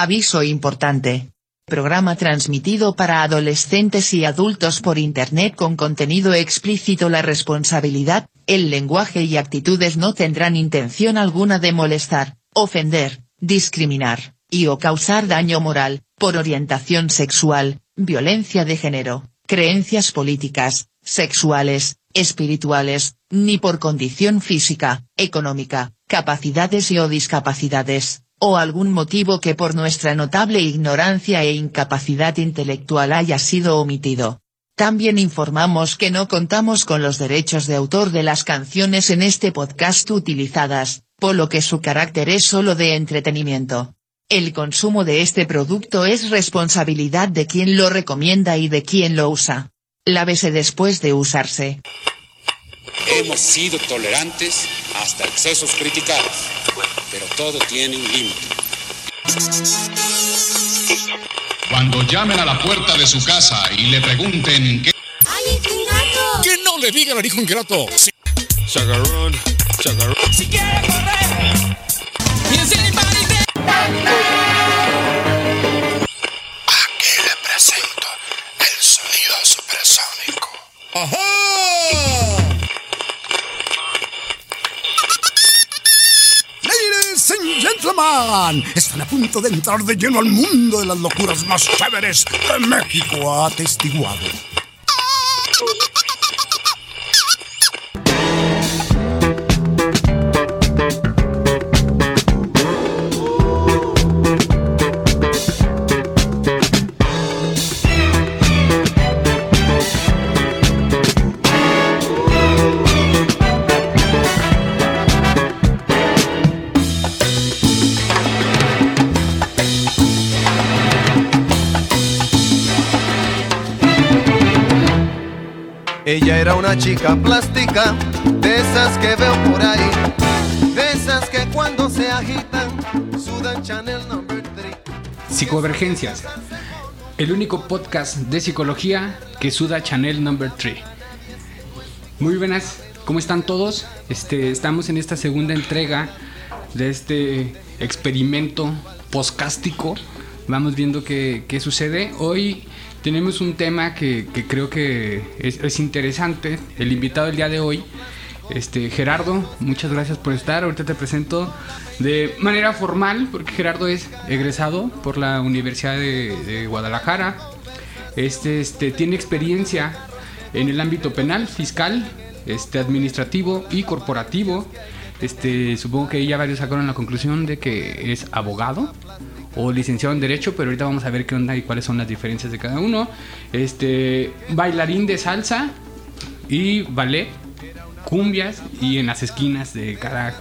Aviso importante. Programa transmitido para adolescentes y adultos por Internet con contenido explícito. La responsabilidad, el lenguaje y actitudes no tendrán intención alguna de molestar, ofender, discriminar, y o causar daño moral, por orientación sexual, violencia de género, creencias políticas, sexuales, espirituales, ni por condición física, económica, capacidades y o discapacidades, o algún motivo que por nuestra notable ignorancia e incapacidad intelectual haya sido omitido. También informamos que no contamos con los derechos de autor de las canciones en este podcast utilizadas, por lo que su carácter es solo de entretenimiento. El consumo de este producto es responsabilidad de quien lo recomienda y de quien lo usa. Lávese después de usarse. Hemos sido tolerantes hasta excesos criticados, pero todo tiene un límite. Cuando llamen a la puerta de su casa y le pregunten qué... ¡Ay, ingrato! Que no le digan al hijo ingrato. Sí. Chagarrón, chagarrón. Si quiere correr, Aquí le presento el sonido supersónico. ¡Ajá! Gentlemen, están a punto de entrar de lleno al mundo de las locuras más chéveres que México ha atestiguado. Ella era una chica plástica, de esas que veo por ahí, de esas que cuando se agitan sudan Chanel number 3. Psicovergencias. El único podcast de psicología que suda Chanel Number 3. Muy buenas, ¿cómo están todos? Este, estamos en esta segunda entrega de este experimento podcástico. Vamos viendo qué, qué sucede. Hoy tenemos un tema que, creo que es, es interesante. El invitado del día de hoy este, Gerardo, muchas gracias por estar. Ahorita te presento de manera formal, porque Gerardo es egresado por la Universidad de, de Guadalajara. Este, este, tiene experiencia en el ámbito penal, fiscal, este, administrativo y corporativo. Este, supongo que ya varios sacaron la conclusión de que es abogado o licenciado en Derecho, pero ahorita vamos a ver qué onda y cuáles son las diferencias de cada uno. Este, bailarín de salsa y ballet cumbias y en las esquinas de cada,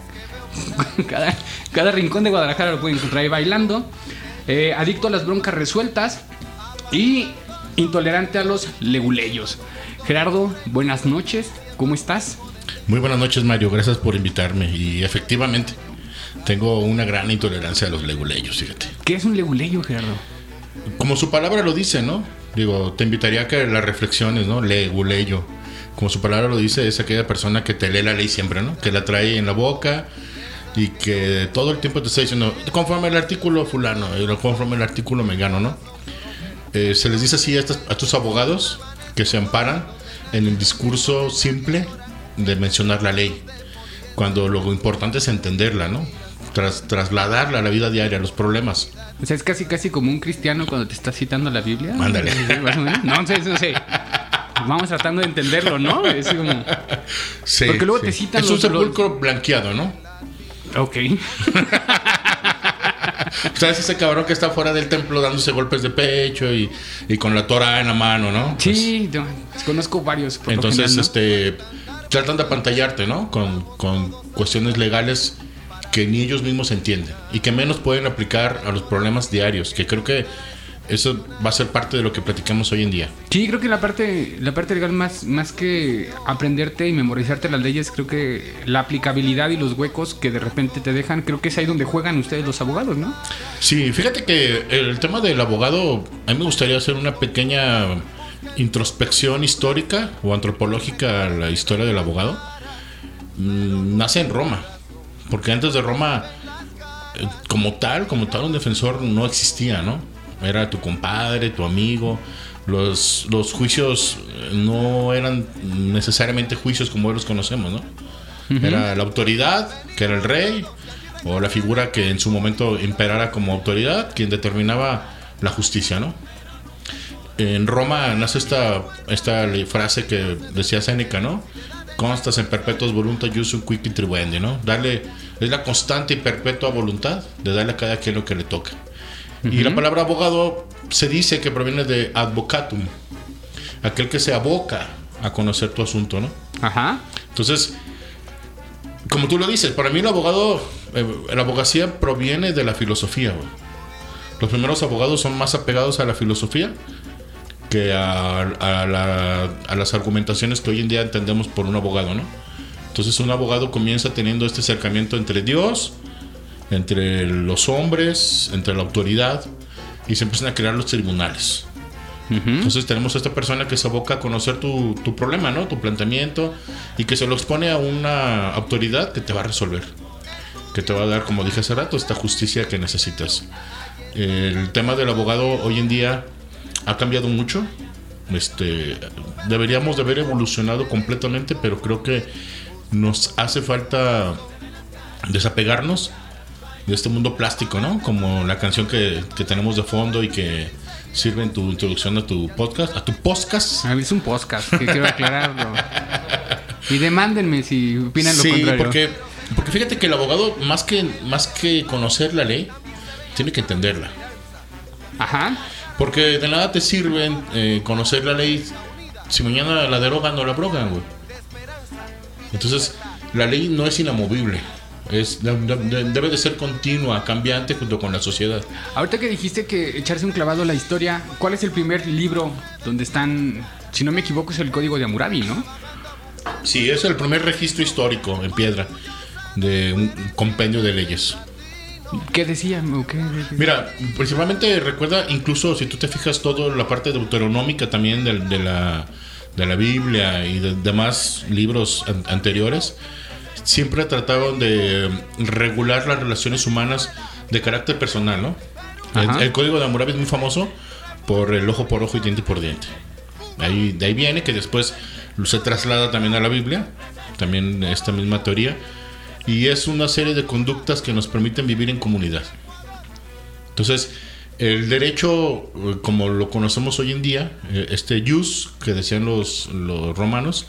cada, cada rincón de Guadalajara lo pueden encontrar ahí bailando. Eh, adicto a las broncas resueltas y intolerante a los leguleyos. Gerardo, buenas noches, ¿cómo estás? Muy buenas noches, Mario. Gracias por invitarme. Y efectivamente, tengo una gran intolerancia a los leguleyos, fíjate. ¿Qué es un leguleyo, Gerardo? Como su palabra lo dice, ¿no? Digo, te invitaría a que las reflexiones, ¿no? Leguleyo. Como su palabra lo dice, es aquella persona que te lee la ley siempre, ¿no? Que la trae en la boca y que todo el tiempo te está diciendo, conforme el artículo fulano, y conforme el artículo mengano, ¿no? Eh, se les dice así a estos, a estos abogados que se amparan en el discurso simple de mencionar la ley, cuando lo importante es entenderla, ¿no? Tras, trasladarla a la vida diaria, a los problemas. O sea, es casi casi como un cristiano cuando te está citando la Biblia. Ándale. Más o menos. No sé, no sé. Vamos tratando de entenderlo, ¿no? Es como... Sí, Porque luego sí. te citan Es un los- sepulcro blanqueado, ¿no? Ok. ¿Sabes ese cabrón que está fuera del templo dándose golpes de pecho y, y con la Torah en la mano, ¿no? Sí, yo conozco varios. por Entonces, general, ¿no? este, tratan de apantallarte, ¿no? Con, con cuestiones legales que ni ellos mismos entienden y que menos pueden aplicar a los problemas diarios, que creo que eso va a ser parte de lo que platicamos hoy en día. Sí, creo que la parte, la parte legal más, más que aprenderte y memorizarte las leyes, creo que la aplicabilidad y los huecos que de repente te dejan, creo que es ahí donde juegan ustedes los abogados, ¿no? Sí, fíjate que el tema del abogado, a mí me gustaría hacer una pequeña introspección histórica o antropológica a la historia del abogado. Mm, nace en Roma, porque antes de Roma eh, como tal, como tal, un defensor no existía, ¿no? Era tu compadre, tu amigo. Los, los juicios eh, no eran necesariamente juicios como hoy los conocemos, ¿no? Era la autoridad, que era el rey, o la figura que en su momento imperara como autoridad, quien determinaba la justicia, ¿no? En Roma nace esta, esta frase que decía Séneca, ¿no? Constas en perpetuos voluntas jusum quic tribuendi, ¿no? Darle, es la constante y perpetua voluntad de darle a cada quien lo que le toca. Y la palabra abogado se dice que proviene de advocatum, aquel que se aboca a conocer tu asunto, ¿no? Ajá. Entonces, como tú lo dices, para mí el abogado, eh, la abogacía proviene de la filosofía. güey. Los primeros abogados son más apegados a la filosofía que a, a la- a las argumentaciones que hoy en día entendemos por un abogado, ¿no? Entonces un abogado comienza teniendo este acercamiento entre Dios, entre los hombres, entre la autoridad, y se empiezan a crear los tribunales. Entonces tenemos a esta persona que se aboca a conocer tu, tu problema, ¿no? Tu planteamiento y que se lo expone a una autoridad que te va a resolver. Que te va a dar, como dije hace rato, esta justicia que necesitas. El tema del abogado hoy en día ha cambiado mucho. Este, deberíamos de haber evolucionado completamente, pero creo que nos hace falta desapegarnos de este mundo plástico, ¿no? Como la canción que, que tenemos de fondo y que sirve en tu introducción a tu podcast, a tu podcast. A ver, es un podcast, que quiero aclararlo. Y demándenme si opinan lo contrario. porque, porque fíjate que el abogado, más que, más que conocer la ley, tiene que entenderla. Ajá. Porque de nada te sirve eh, conocer la ley si mañana la derogan o la abrogan, güey. Entonces, la ley no es inamovible. Es, de- de- debe de ser continua, cambiante junto con la sociedad. Ahorita que dijiste que echarse un clavado a la historia, ¿cuál es el primer libro donde están, si no me equivoco, es el Código de Hammurabi, ¿no? Sí, es el primer registro histórico en piedra de un compendio de leyes. ¿Qué decía? ¿O qué? Mira, principalmente recuerda, incluso si tú te fijas todo la parte deuteronómica también de, de la, de la Biblia y de demás libros an- anteriores, siempre trataban de regular las relaciones humanas de carácter personal, ¿no? El, el código de Hammurabi es muy famoso por el ojo por ojo y diente por diente. Ahí, de ahí viene que después se traslada también a la Biblia, también esta misma teoría, y es una serie de conductas que nos permiten vivir en comunidad. Entonces, el derecho, eh, como lo conocemos hoy en día, eh, este jus que decían los, los romanos,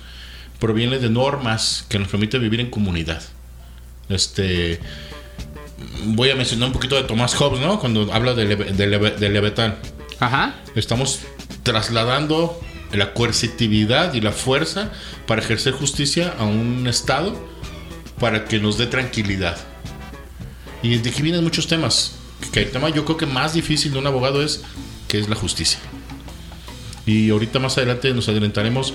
proviene de normas que nos permiten vivir en comunidad. Este, voy a mencionar un poquito de Tomás Hobbes, ¿no? Cuando habla de, Leve- de, Leve- de Leviatán. Ajá. Estamos trasladando la coercitividad y la fuerza para ejercer justicia a un Estado para que nos dé tranquilidad. Y de aquí vienen muchos temas. Que el tema yo creo que más difícil de un abogado es que es la justicia. Y ahorita más adelante nos adelantaremos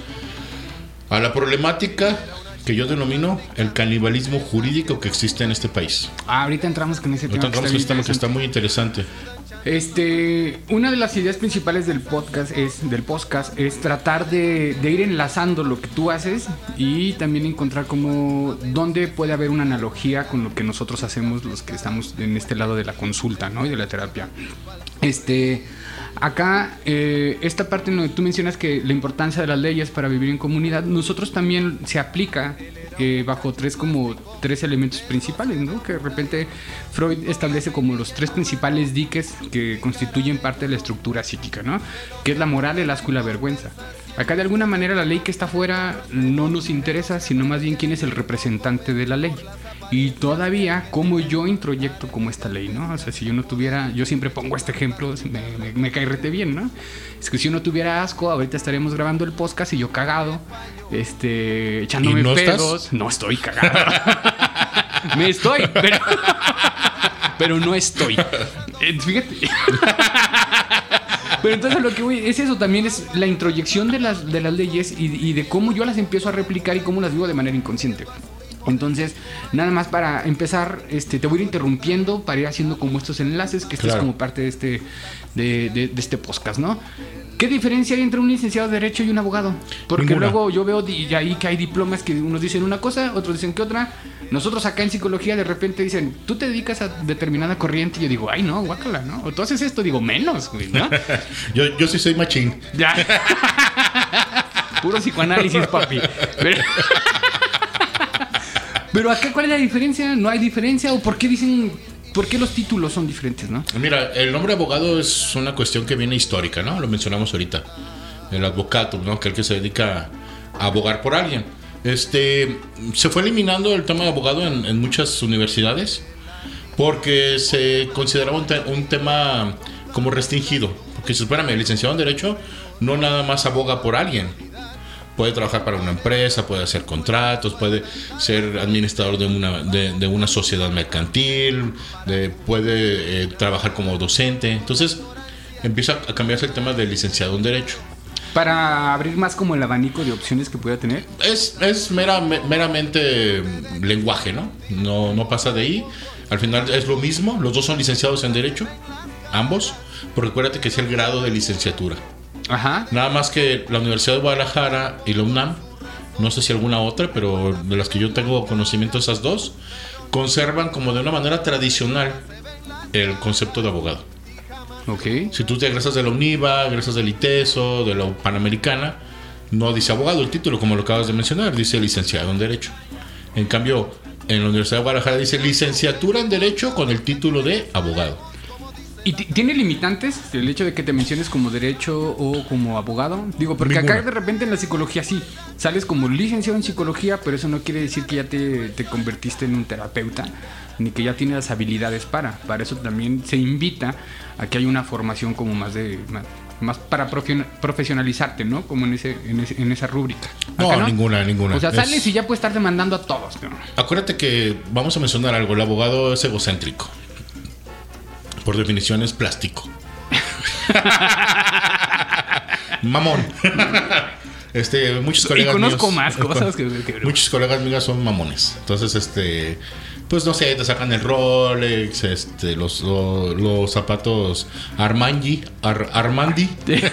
a la problemática que yo denomino el canibalismo jurídico que existe en este país. Ah, ahorita entramos con ese tema. Ahorita que entramos está este tema que está muy interesante. Este, una de las ideas principales del podcast es del podcast es tratar de, ir enlazando lo que tú haces y también encontrar como dónde puede haber una analogía con lo que nosotros hacemos los que estamos en este lado de la consulta, ¿no? Y de la terapia. Este, acá eh, esta parte en donde tú mencionas que la importancia de las leyes para vivir en comunidad, nosotros también se aplica eh, bajo tres como tres elementos principales, ¿no? Que de repente Freud establece como los tres principales diques que constituyen parte de la estructura psíquica, ¿no? Que es la moral, el asco y la vergüenza. Acá de alguna manera la ley que está afuera no nos interesa, sino más bien quién es el representante de la ley. Y todavía cómo yo introyecto como esta ley, ¿no? O sea, si yo no tuviera, yo siempre pongo este ejemplo, me, me, me cae rete bien, ¿no? Es que si yo no tuviera asco, ahorita estaríamos grabando el podcast y yo cagado, este, echándome ¿Y no estás? pedos. No estoy cagado. me estoy, pero, pero no estoy. Eh, Fíjate. Pero entonces lo que voy es eso, también es la introyección de las, de las leyes y, y de cómo yo las empiezo a replicar y cómo las vivo de manera inconsciente. Entonces, nada más para empezar, este, te voy a ir interrumpiendo para ir haciendo como estos enlaces, que esto Claro. es como parte de este, de, de- de este podcast, ¿no? ¿Qué diferencia hay entre un licenciado de Derecho y un abogado? Porque Ninguna. luego yo veo di- ahí que hay diplomas que unos dicen una cosa, otros dicen que otra. Nosotros acá en psicología de repente dicen, tú te dedicas a determinada corriente. Y yo digo, ay, no, guácala, ¿no? O tú haces esto, digo, menos, güey, ¿no? Yo, yo sí soy machín. Ya. Puro psicoanálisis, papi. Pero... Pero acá, ¿cuál es la diferencia? ¿No hay diferencia? ¿O por qué dicen, por qué los títulos son diferentes, no? Mira, el nombre abogado es una cuestión que viene histórica, ¿no? Lo mencionamos ahorita. El advocato, ¿no? Que el que se dedica a abogar por alguien. Este, se fue eliminando el tema de abogado en, en muchas universidades porque se consideraba un, te- un tema como restringido. Porque, espérame, el licenciado en Derecho no nada más aboga por alguien. Puede trabajar para una empresa, puede hacer contratos, puede ser administrador de una, de, de una sociedad mercantil, de- puede eh, trabajar como docente. Entonces empieza a cambiarse el tema del licenciado en Derecho. Para abrir más como el abanico de opciones que pueda tener. Es, es mera- me- meramente lenguaje, ¿no? ¿no? No pasa de ahí. Al final es lo mismo, los dos son licenciados en Derecho, ambos, pero recuérdate que es el grado de licenciatura. Ajá. Nada más que la Universidad de Guadalajara y la UNAM, no sé si alguna otra, pero de las que yo tengo conocimiento, esas dos, conservan como de una manera tradicional el concepto de abogado. Ok. Si tú te egresas de la UNIVA, egresas del ITESO, de la Panamericana, no dice abogado el título, como lo acabas de mencionar, dice licenciado en Derecho. En cambio, en la Universidad de Guadalajara dice licenciatura en Derecho con el título de abogado. ¿Y ti- tiene limitantes el hecho de que te menciones como derecho o como abogado? Digo, porque acá de repente en la psicología sí, sales como licenciado en psicología, pero eso no quiere decir que ya te, te convertiste en un terapeuta, ni que ya tienes las habilidades para. Para eso también se invita a que haya una formación como más de... Más, más para profe- profesionalizarte, ¿no? Como en, ese, en, ese- en esa rúbrica. No, ninguna, ninguna. O sea, Es- sales y ya puedes estar demandando a todos, ¿no? Acuérdate que vamos a mencionar algo, el abogado es egocéntrico. Por definición es plástico. Mamón. Este, muchos Y colegas conozco míos- más cosas que- que- muchos colegas míos son mamones. Entonces, este, pues no sé, te sacan el Rolex, este, los, lo- los, zapatos Armandi, Ar- Armandi,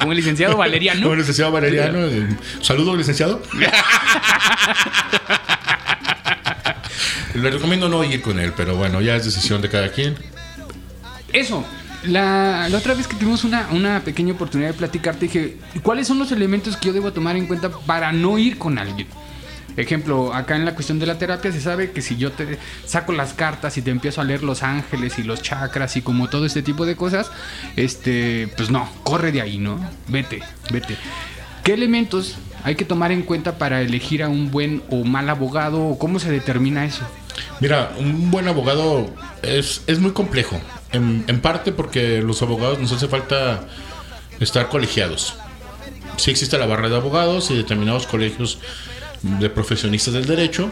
Como el licenciado Valeriano. como el licenciado Valeriano. eh, Saludos, licenciado. Le recomiendo no ir con él, pero bueno, ya es decisión de cada quien. Eso. La, otra vez que tuvimos una, una pequeña oportunidad de platicarte, dije, ¿cuáles son los elementos que yo debo tomar en cuenta para no ir con alguien? Ejemplo, acá en la cuestión de la terapia se sabe que si yo te saco las cartas y te empiezo a leer los ángeles y los chakras y como todo este tipo de cosas, este, pues no, corre de ahí, ¿no? Vete, vete. ¿Qué elementos hay que tomar en cuenta para elegir a un buen o mal abogado o cómo se determina eso? Mira, un buen abogado es, es muy complejo. En, parte porque los abogados nos hace falta estar colegiados. Sí existe la barra de abogados y determinados colegios de profesionistas del derecho,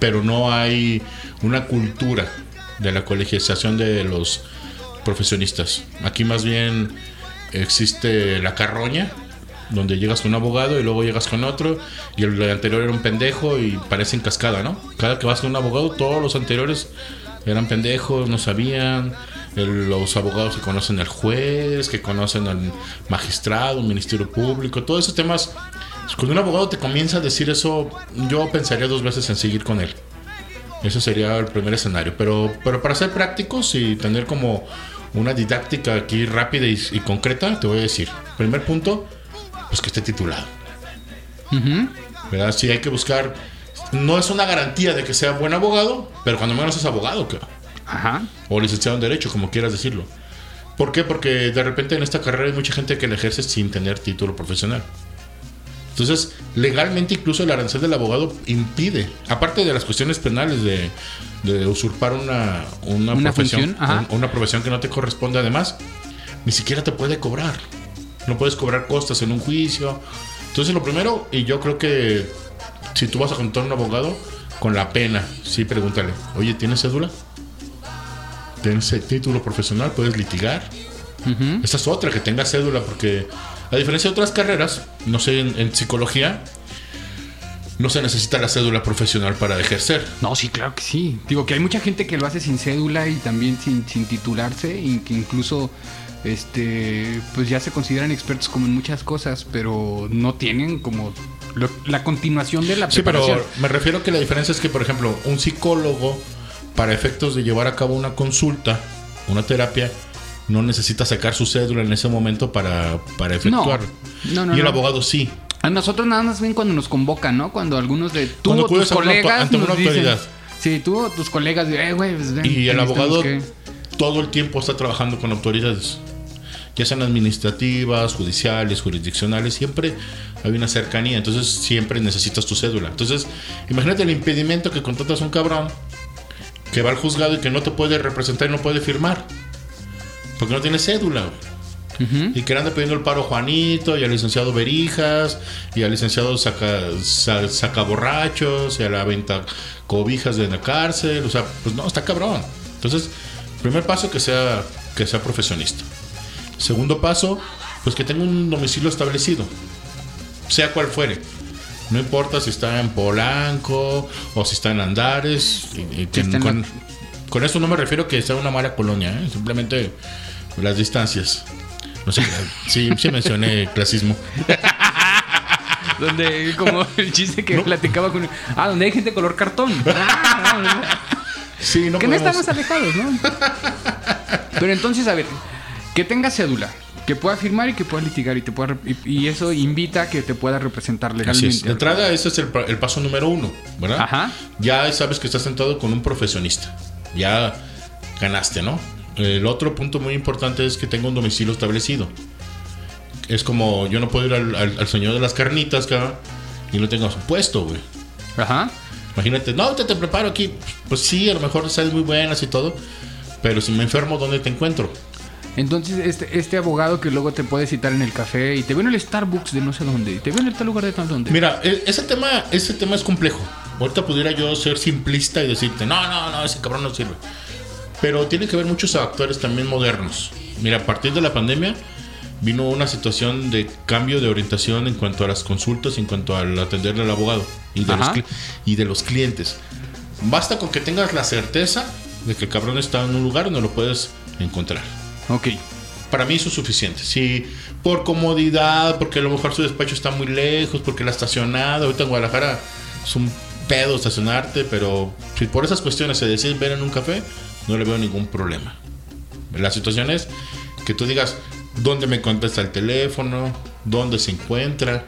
pero no hay una cultura de la colegiación de los profesionistas. Aquí más bien existe la carroña, donde llegas con un abogado y luego llegas con otro y el anterior era un pendejo y parece en cascada, ¿no? Cada que vas con un abogado, todos los anteriores eran pendejos, no sabían. El- los abogados que conocen al juez, que conocen al magistrado, ministerio público, todos esos temas. Cuando un abogado te comienza a decir eso, yo pensaría dos veces en seguir con él. Ese sería el primer escenario. Pero, pero para ser prácticos y tener como una didáctica aquí rápida y, y concreta, te voy a decir. Primer punto, pues que esté titulado. ¿Verdad? Sí, hay que buscar. No es una garantía de que sea buen abogado, pero cuando menos es abogado, claro. Ajá. O licenciado en Derecho, como quieras decirlo. ¿Por qué? Porque de repente en esta carrera hay mucha gente que la ejerce sin tener título profesional. Entonces, legalmente incluso el arancel del abogado impide, aparte de las cuestiones penales de, de usurpar una, una, Una profesión, función, una profesión que no te corresponde además, ni siquiera te puede cobrar. No puedes cobrar costas en un juicio. Entonces, lo primero, y yo creo que si tú vas a contar a un abogado, con la pena, sí, pregúntale, oye, ¿tienes cédula? ¿Tienes título profesional? ¿Puedes litigar? Esa es otra, que tenga cédula, porque a diferencia de otras carreras, no sé, en, en psicología, no se necesita la cédula profesional para ejercer. No, sí, claro que sí. Digo que hay mucha gente que lo hace sin cédula y también sin, sin titularse y que incluso este pues ya se consideran expertos como en muchas cosas, pero no tienen como lo- la continuación de la Sí, pero me refiero que la diferencia es que, por ejemplo, un psicólogo, para efectos de llevar a cabo una consulta, una terapia, no necesita sacar su cédula en ese momento para, para efectuar. No, no, y el no. abogado sí. A nosotros nada más ven cuando nos convocan, ¿no? Cuando algunos de tú Cuando o tus a colegas ante una nos dicen- autoridad. Sí, tú o tus colegas, eh, güey, pues, ven, Y el abogado que- todo el tiempo está trabajando con autoridades, ya sean administrativas, judiciales, jurisdiccionales, siempre hay una cercanía, entonces siempre necesitas tu cédula. Entonces, imagínate el impedimento que contratas a un cabrón que va al juzgado y que no te puede representar y no puede firmar, porque no tiene cédula. güey. Y que le anda pidiendo el paro a Juanito y al licenciado Berijas y al licenciado saca, sa- sacaborrachos y a la venta cobijas de la cárcel. O sea, pues no, está cabrón. Entonces, primer paso que sea, que sea profesionista. Segundo paso, pues que tenga un domicilio establecido, sea cual fuere. No importa si está en Polanco o si está en Andares. y- y con, esto no me refiero que sea una mala colonia, ¿eh? simplemente las distancias. No sé, sí, sí mencioné clasismo. Donde, como el chiste que platicaba con. Ah, donde hay gente color cartón. Ah, no, no. Sí, no que no podemos- estamos alejados, ¿no? Pero entonces, a ver, que tenga cédula, que pueda firmar y que pueda litigar y te pueda y, eso invita a que te pueda representar Así legalmente. es. De entrada, ese es el, pa- el paso número uno, ¿verdad? Ajá. Ya sabes que estás sentado con un profesionista. Ya ganaste, ¿no? El otro punto muy importante es que tenga un domicilio establecido. Es como yo no puedo ir al, al- al señor de las carnitas, cabrón, y no tengo su puesto, güey. Ajá. Imagínate, no, te, te preparo aquí. Pues sí, a lo mejor sales muy buenas y todo. Pero si me enfermo, ¿dónde te encuentro? Entonces, este, este abogado que luego te puede citar en el café y te veo en el Starbucks de no sé dónde, y te veo en el tal lugar de tal dónde. Mira, e- ese tema, ese tema es complejo. Ahorita pudiera yo ser simplista y decirte, no, no, no, ese cabrón no sirve. Pero tiene que haber muchos actores también modernos. Mira, a partir de la pandemia vino una situación de cambio de orientación en cuanto a las consultas, en cuanto al atenderle al abogado y de, los, y de los clientes. Basta con que tengas la certeza de que el cabrón está en un lugar donde lo puedes encontrar. Ok. Para mí eso es suficiente. Si por comodidad, porque a lo mejor su despacho está muy lejos, porque la estacionada, ahorita en Guadalajara es un pedo estacionarte, pero si por esas cuestiones se deciden ver en un café, no le veo ningún problema. La situación es que tú digas dónde me contesta el teléfono, dónde se encuentra.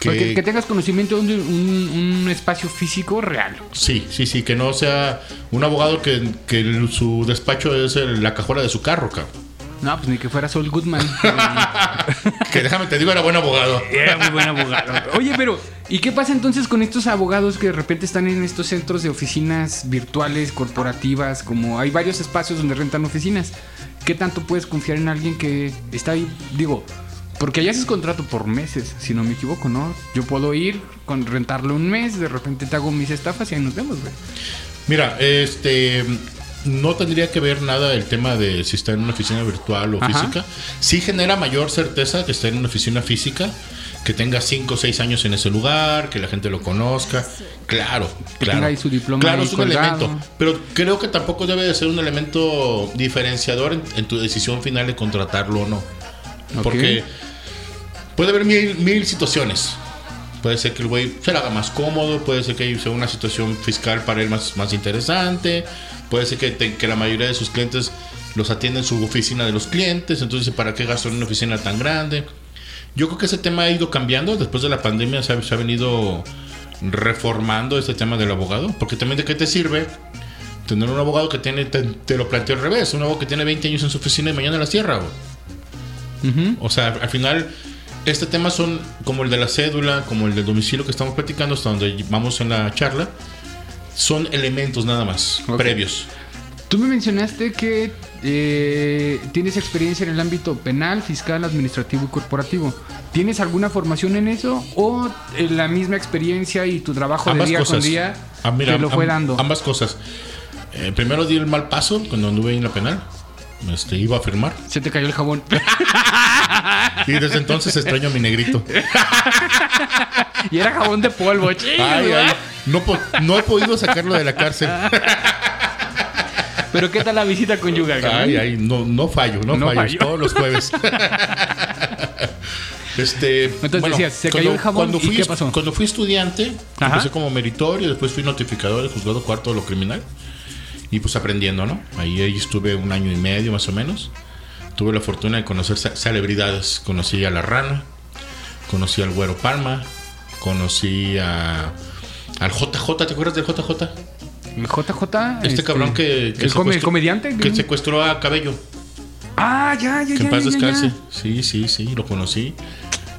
Que, Porque que tengas conocimiento de un, un espacio físico real. Sí, sí, sí, que no sea un abogado que, que su despacho es el- la cajuela de su carro, cabrón. No, pues ni que fuera Saul Goodman. Que déjame te digo, era buen abogado. Era muy buen abogado. Oye, pero ¿y qué pasa entonces con estos abogados que de repente están en estos centros de oficinas virtuales, corporativas, como hay varios espacios donde rentan oficinas? ¿Qué tanto puedes confiar en alguien que está ahí? Digo, porque allá haces contrato por meses, si no me equivoco, ¿no? Yo puedo ir, con rentarlo un mes, de repente te hago mis estafas y ahí nos vemos, güey. Mira, este no tendría que ver nada el tema de si está en una oficina virtual o Ajá. física. Sí genera mayor certeza que esté en una oficina física, que tenga 5 o 6 años en ese lugar, que la gente lo conozca. Claro, Que claro. tenga ahí su diploma Claro, ahí es un colgado. elemento. Pero creo que tampoco debe de ser un elemento diferenciador en, en tu decisión final de contratarlo o no. Porque puede haber mil, mil situaciones. Puede ser que el güey se haga más cómodo, puede ser que sea una situación fiscal para él más, más interesante, puede ser que, que la mayoría de sus clientes los atienden en su oficina de los clientes, entonces ¿para qué gasto en una oficina tan grande? Yo creo que ese tema ha ido cambiando, después de la pandemia se ha, venido reformando este tema del abogado, porque también de qué te sirve tener un abogado que tiene, te, te lo planteo al revés, un abogado que tiene 20 años en su oficina y mañana la cierra, güey. O sea, al final, este tema son como el de la cédula, como el del domicilio que estamos platicando, hasta donde vamos en la charla. Son elementos nada más, Ok. previos. Tú me mencionaste que eh, tienes experiencia en el ámbito penal, fiscal, administrativo y corporativo. ¿Tienes alguna formación en eso o eh, la misma experiencia y tu trabajo de día cosas. con día Ah, mira, te lo fue dando? Ambas cosas. Eh, primero di el mal paso cuando anduve en la penal. Este, iba a firmar. Se te cayó el jabón. Y desde entonces extraño a mi negrito. y era jabón de polvo, chido. Ay, ay, no, po- no he podido sacarlo de la cárcel. Pero ¿qué tal la visita conyugal? cabrón? Ay, ay, no, no fallo, no, No fallo, fallo. todos los jueves. Este, Entonces decías, se cayó el jabón, cuando ¿y fui, qué pasó? Cuando fui estudiante, Ajá. empecé como meritorio, después fui notificador del juzgado cuarto de lo criminal. Y pues aprendiendo, ¿no? Ahí, ahí estuve un año y medio más o menos. Tuve la fortuna de conocer ce- celebridades. Conocí a La Rana, conocí al Güero Palma, conocí a, al JJ, ¿te acuerdas del JJ? El JJ. Este, cabrón que, que el, come- comediante. Que secuestró a Cabello. Ah, ya, ya, Que ya. en paz ya, descanse. ya. Sí, sí, sí, lo conocí.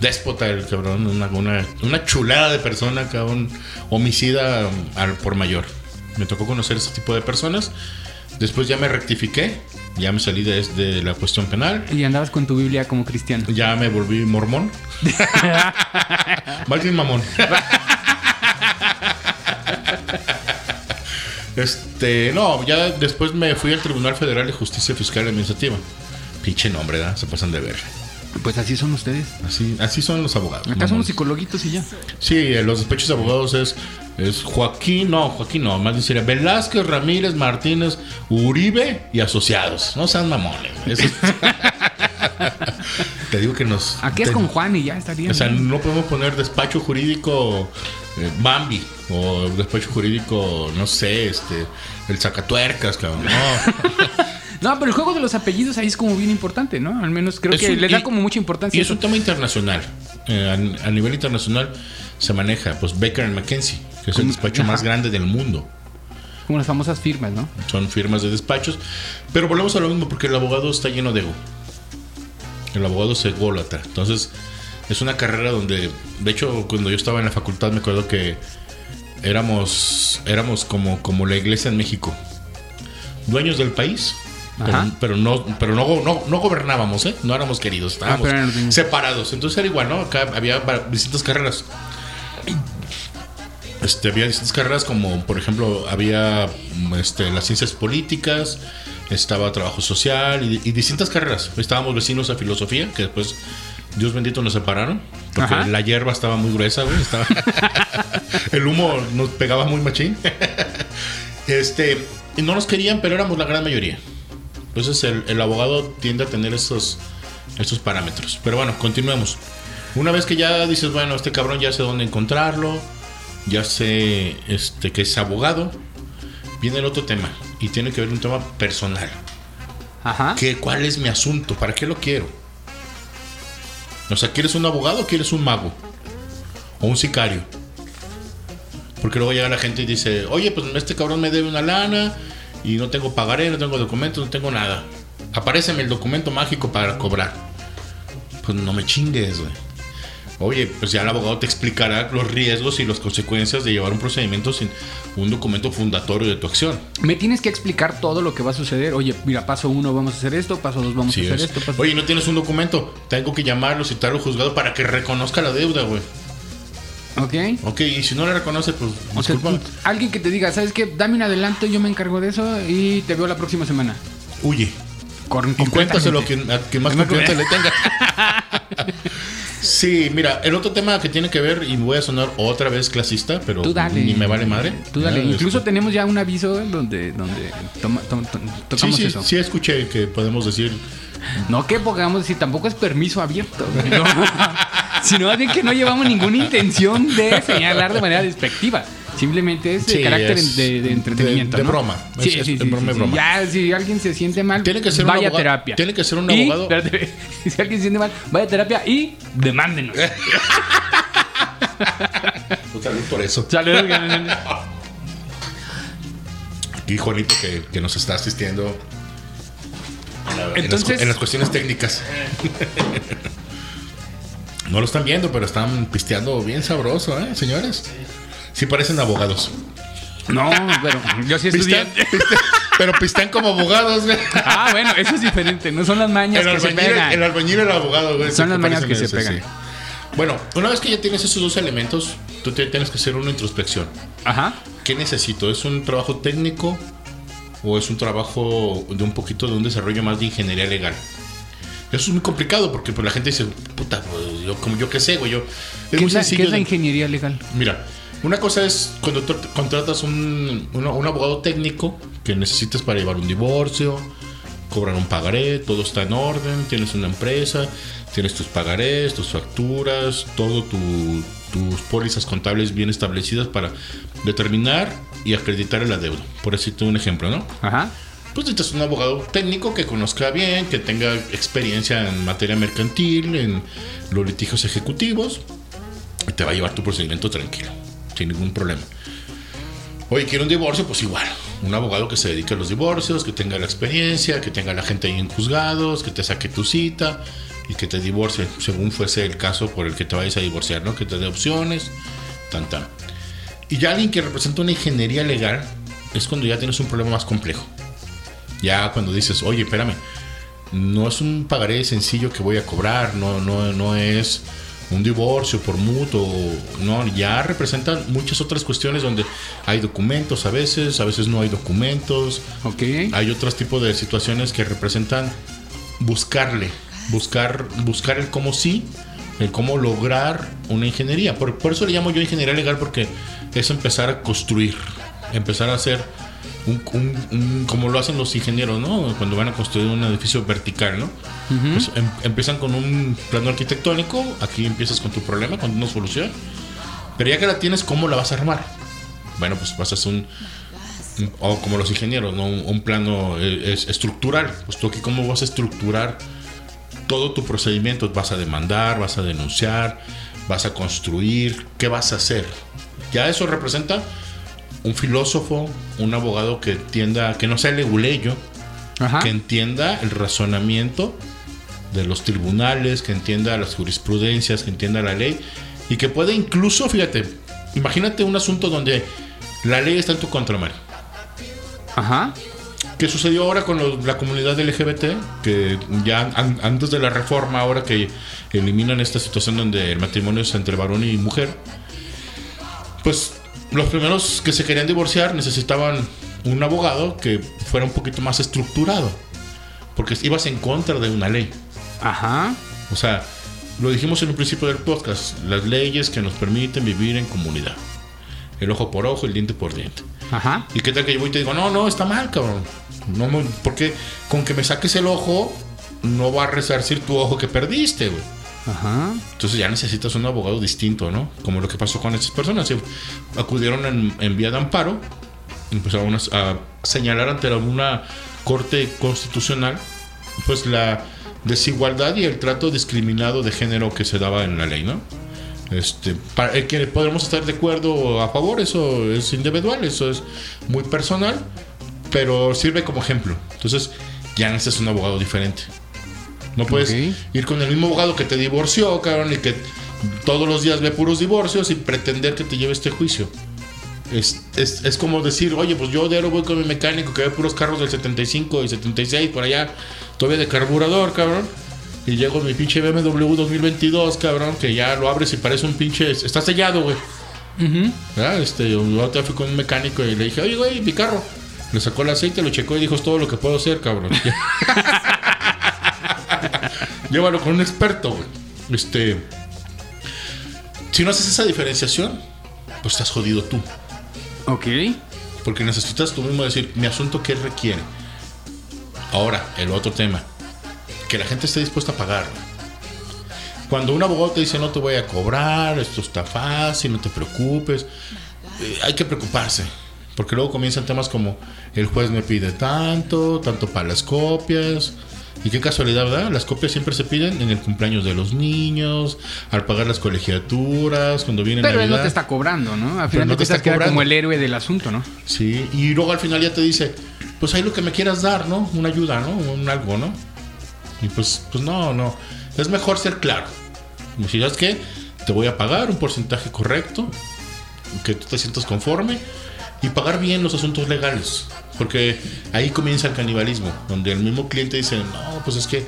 Déspota el cabrón, una, una, una chulada de persona, cabrón. Homicida um, al por mayor. Me tocó conocer ese tipo de personas. Después ya me rectifiqué. Ya me salí de, de la cuestión penal. Y andabas con tu Biblia como cristiano. Ya me volví mormón. Bien mamón. Este, no, ya después me fui al Tribunal Federal de Justicia Fiscal y Administrativa. Pinche nombre, ¿verdad? Se pasan de ver. Pues así son ustedes. Así, así son los abogados. Acá mamones. somos psicologuitos y ya. Sí, eh, los despechos de abogados es, es Joaquín, no, Joaquín no, más bien sería Velázquez, Ramírez, Martínez, Uribe y asociados. No sean mamones. Eso- Te digo que nos. Aquí es te- con Juan y ya estaría. O sea, bien. no podemos poner despacho jurídico eh, Bambi o despacho jurídico, no sé, este, el sacatuercas, cabrón. No. No, pero el juego de los apellidos ahí es como bien importante, ¿no? Al menos creo Es que un- le da y- como mucha importancia. Y es un tema internacional. Eh, a, a nivel internacional se maneja, pues Baker McKenzie, que es el despacho ajá. más grande del mundo. Como las famosas firmas, ¿no? Son firmas de despachos. Pero volvemos a lo mismo porque el abogado está lleno de ego. El abogado se ególatra. Entonces, es una carrera donde, de hecho, cuando yo estaba en la facultad me acuerdo que éramos, éramos como, como la iglesia en México. Dueños del país. Pero, pero no, pero no, no, no gobernábamos, ¿eh? No éramos queridos, estábamos pero eran los dueños. separados. Entonces era igual, ¿no? Acá había distintas carreras. Este, había distintas carreras como, por ejemplo, había mm, este, las ciencias políticas, estaba trabajo social y, y distintas carreras. Estábamos vecinos a filosofía, que después, Dios bendito, nos separaron. Porque Ajá. la hierba estaba muy gruesa, güey. estaba- el humo nos pegaba muy machín. este, y no nos querían, pero éramos la gran mayoría. Entonces el, el abogado tiende a tener estos, estos parámetros. Pero bueno, continuemos. Una vez que ya dices, bueno, este cabrón ya sé dónde encontrarlo, ya sé este, que es abogado, viene el otro tema. Y tiene que ver un tema personal. Ajá. ¿Qué, ¿Cuál es mi asunto? ¿Para qué lo quiero? O sea, ¿quieres un abogado o quieres un mago? O un sicario. Porque luego llega la gente y dice, oye, pues este cabrón me debe una lana y no tengo pagaré, no tengo documentos, no tengo nada. Apáreceme el documento mágico para cobrar. Pues no me chingues, güey. Oye, pues ya el abogado te explicará los riesgos y las consecuencias de llevar un procedimiento sin un documento fundatorio de tu acción. Me tienes que explicar todo lo que va a suceder. Oye, mira, paso uno vamos a hacer esto, paso dos vamos Sí, a hacer es. esto. Paso... Oye, no tienes un documento. Tengo que llamarlo, citarlo al juzgado para que reconozca la deuda, güey. Ok. Ok, y si no la reconoce, pues O sea, alguien que te diga, ¿sabes qué? Dame un adelanto, yo me encargo de eso y te veo la próxima semana. huye. Con, Y cuéntaselo a quien, completamente. a quien más confianza le tenga. sí, mira, el otro tema que tiene que ver, y voy a sonar otra vez clasista, pero Tú dale. ni me vale madre. Tú dale. Incluso este, tenemos ya un aviso donde, donde toma- to- to- Sí, tocamos sí, eso. sí, escuché que podemos decir. No que podamos decir, tampoco es permiso abierto. no. Sino de que no llevamos ninguna intención de señalar de manera despectiva. Simplemente es de Sí, carácter es de, de entretenimiento. de- de ¿no? broma. Sí, Es- sí, sí, de broma y sí, broma. Ya, si alguien se siente mal, Tiene que ser vaya abogado- terapia. tiene que ser un Y, abogado- espérate, si alguien se siente mal, vaya a terapia y demándenos. Pues, salud por eso. Saludos. Aquí Juanito que, que nos está asistiendo en, la- en las, Entonces- en las cuestiones técnicas. no lo están viendo, pero están pisteando bien sabroso, ¿eh, señores? Sí parecen abogados. No, pero yo sí estudié. Pistean- pistean- pero pistean como abogados, güey. Ah, bueno, eso es diferente. No son las mañas El que se albañil, pegan. el albañil abogado, güey. Son sí, las mañas que se pegan. sí. Bueno, una vez que ya tienes esos dos elementos, tú te- tienes que hacer una introspección. Ajá. ¿Qué necesito? ¿Es un trabajo técnico o es un trabajo de un poquito de un desarrollo más de ingeniería legal. Eso es muy complicado porque pues, la gente dice, puta, pues, yo, como yo qué sé, güey, yo... Es ¿Qué muy es, la, sencillo qué es la ingeniería legal? Mira, una cosa es cuando contratas un, un- un abogado técnico que necesitas para llevar un divorcio, cobrar un pagaré, todo está en orden, tienes una empresa, tienes tus pagarés, tus facturas, todo tu- tus pólizas contables bien establecidas para determinar y acreditar el adeudo. Por decirte un ejemplo, ¿no? Ajá. Pues necesitas un abogado técnico que conozca bien, que tenga experiencia en materia mercantil, en los litigios ejecutivos, y te va a llevar tu procedimiento tranquilo, sin ningún problema. Oye, quiero un divorcio, pues igual. Un abogado que se dedique a los divorcios, que tenga la experiencia, que tenga la gente ahí en juzgados, que te saque tu cita y que te divorcie, según fuese el caso por el que te vayas a divorciar, ¿no? Que te dé opciones, tan tan. Y ya alguien que representa una ingeniería legal es cuando ya tienes un problema más complejo. Ya cuando dices, oye, espérame, no es un pagaré sencillo que voy a cobrar, no, no, no es un divorcio por mutuo, no, ya representan muchas otras cuestiones donde hay documentos a veces, a veces no hay documentos, Ok. hay otros tipos de situaciones que representan buscarle, buscar, buscar el cómo sí, el cómo lograr una ingeniería. Por, por eso le llamo yo ingeniería legal, porque es empezar a construir, empezar a hacer un, un- un- como lo hacen los ingenieros, ¿no? Cuando van a construir un edificio vertical, ¿no? Pues em- empiezan con un plano arquitectónico, aquí empiezas con tu problema, con una solución, pero ya que la tienes, ¿cómo la vas a armar? Bueno, pues hacer un, o como los ingenieros, ¿no? Un, un plano eh, es estructural. Pues tú aquí cómo vas a estructurar todo tu procedimiento. Vas a demandar, vas a denunciar, vas a construir, ¿qué vas a hacer? Ya eso representa un filósofo, un abogado que entienda, que no sea leguleyo, Ajá. que entienda el razonamiento de los tribunales, que entienda las jurisprudencias, que entienda la ley y que pueda incluso, fíjate, imagínate un asunto donde la ley está en tu contra, Mario. Ajá. ¿Qué sucedió ahora con los- la comunidad LGBT? Que ya an- antes de la reforma, ahora que eliminan esta situación donde el matrimonio es entre varón y mujer, pues los primeros que se querían divorciar necesitaban un abogado que fuera un poquito más estructurado, porque ibas en contra de una ley. Ajá. O sea, lo dijimos en un principio del podcast, las leyes que nos permiten vivir en comunidad. El ojo por ojo, el diente por diente. Ajá. ¿Y qué tal que yo voy y te digo, no, no, está mal, cabrón? No, porque con que me saques el ojo, no va a resarcir tu ojo que perdiste, güey. Ajá. Entonces ya necesitas un abogado distinto, ¿no? Como lo que pasó con estas personas. Acudieron en, en vía de amparo, empezaron a, a señalar ante alguna corte constitucional, pues la desigualdad y el trato discriminado de género que se daba en la ley, ¿no? Este, para, el que podemos estar de acuerdo a favor, eso es individual, eso es muy personal, pero sirve como ejemplo. Entonces, ya necesitas un abogado diferente. No puedes ir con el mismo abogado que te divorció, cabrón, y que todos los días ve puros divorcios y pretender que te lleve este juicio. Es, es, es como decir, oye, pues yo de ahora voy con mi mecánico que ve puros carros del 75 y 76 por allá, todavía de carburador, cabrón. Y llego mi pinche BMW 2022, cabrón, que ya lo abres y parece un pinche. Está sellado, güey. ¿Verdad? Este, yo otra fui con un mecánico y le dije, oye, güey, mi carro. Le sacó el aceite, lo checó y dijo, es todo lo que puedo hacer, cabrón. Llévalo con un experto, güey. Este. Si no haces esa diferenciación, pues estás jodido tú. Ok. Porque necesitas tú mismo decir, mi asunto, ¿qué requiere? Ahora, el otro tema. Que la gente esté dispuesta a pagar. Cuando un abogado te dice, no te voy a cobrar, esto está fácil, no te preocupes, eh, hay que preocuparse. Porque luego comienzan temas como, el juez me pide tanto, tanto para las copias. Y qué casualidad, ¿verdad? Las copias siempre se piden en el cumpleaños de los niños, al pagar las colegiaturas, cuando viene Pero él no Navidad. te está cobrando, ¿no? Al Pero final no de te está cobrando. como el héroe del asunto, ¿no? Sí, y luego al final ya te dice, pues ahí lo que me quieras dar, ¿no? Una ayuda, ¿no? Un algo, ¿no? Y pues, pues no, no. Es mejor ser claro. Y si sabes qué, te voy a pagar un porcentaje correcto, que tú te sientas conforme, y pagar bien los asuntos legales. Porque ahí comienza el canibalismo, donde el mismo cliente dice, no, pues es que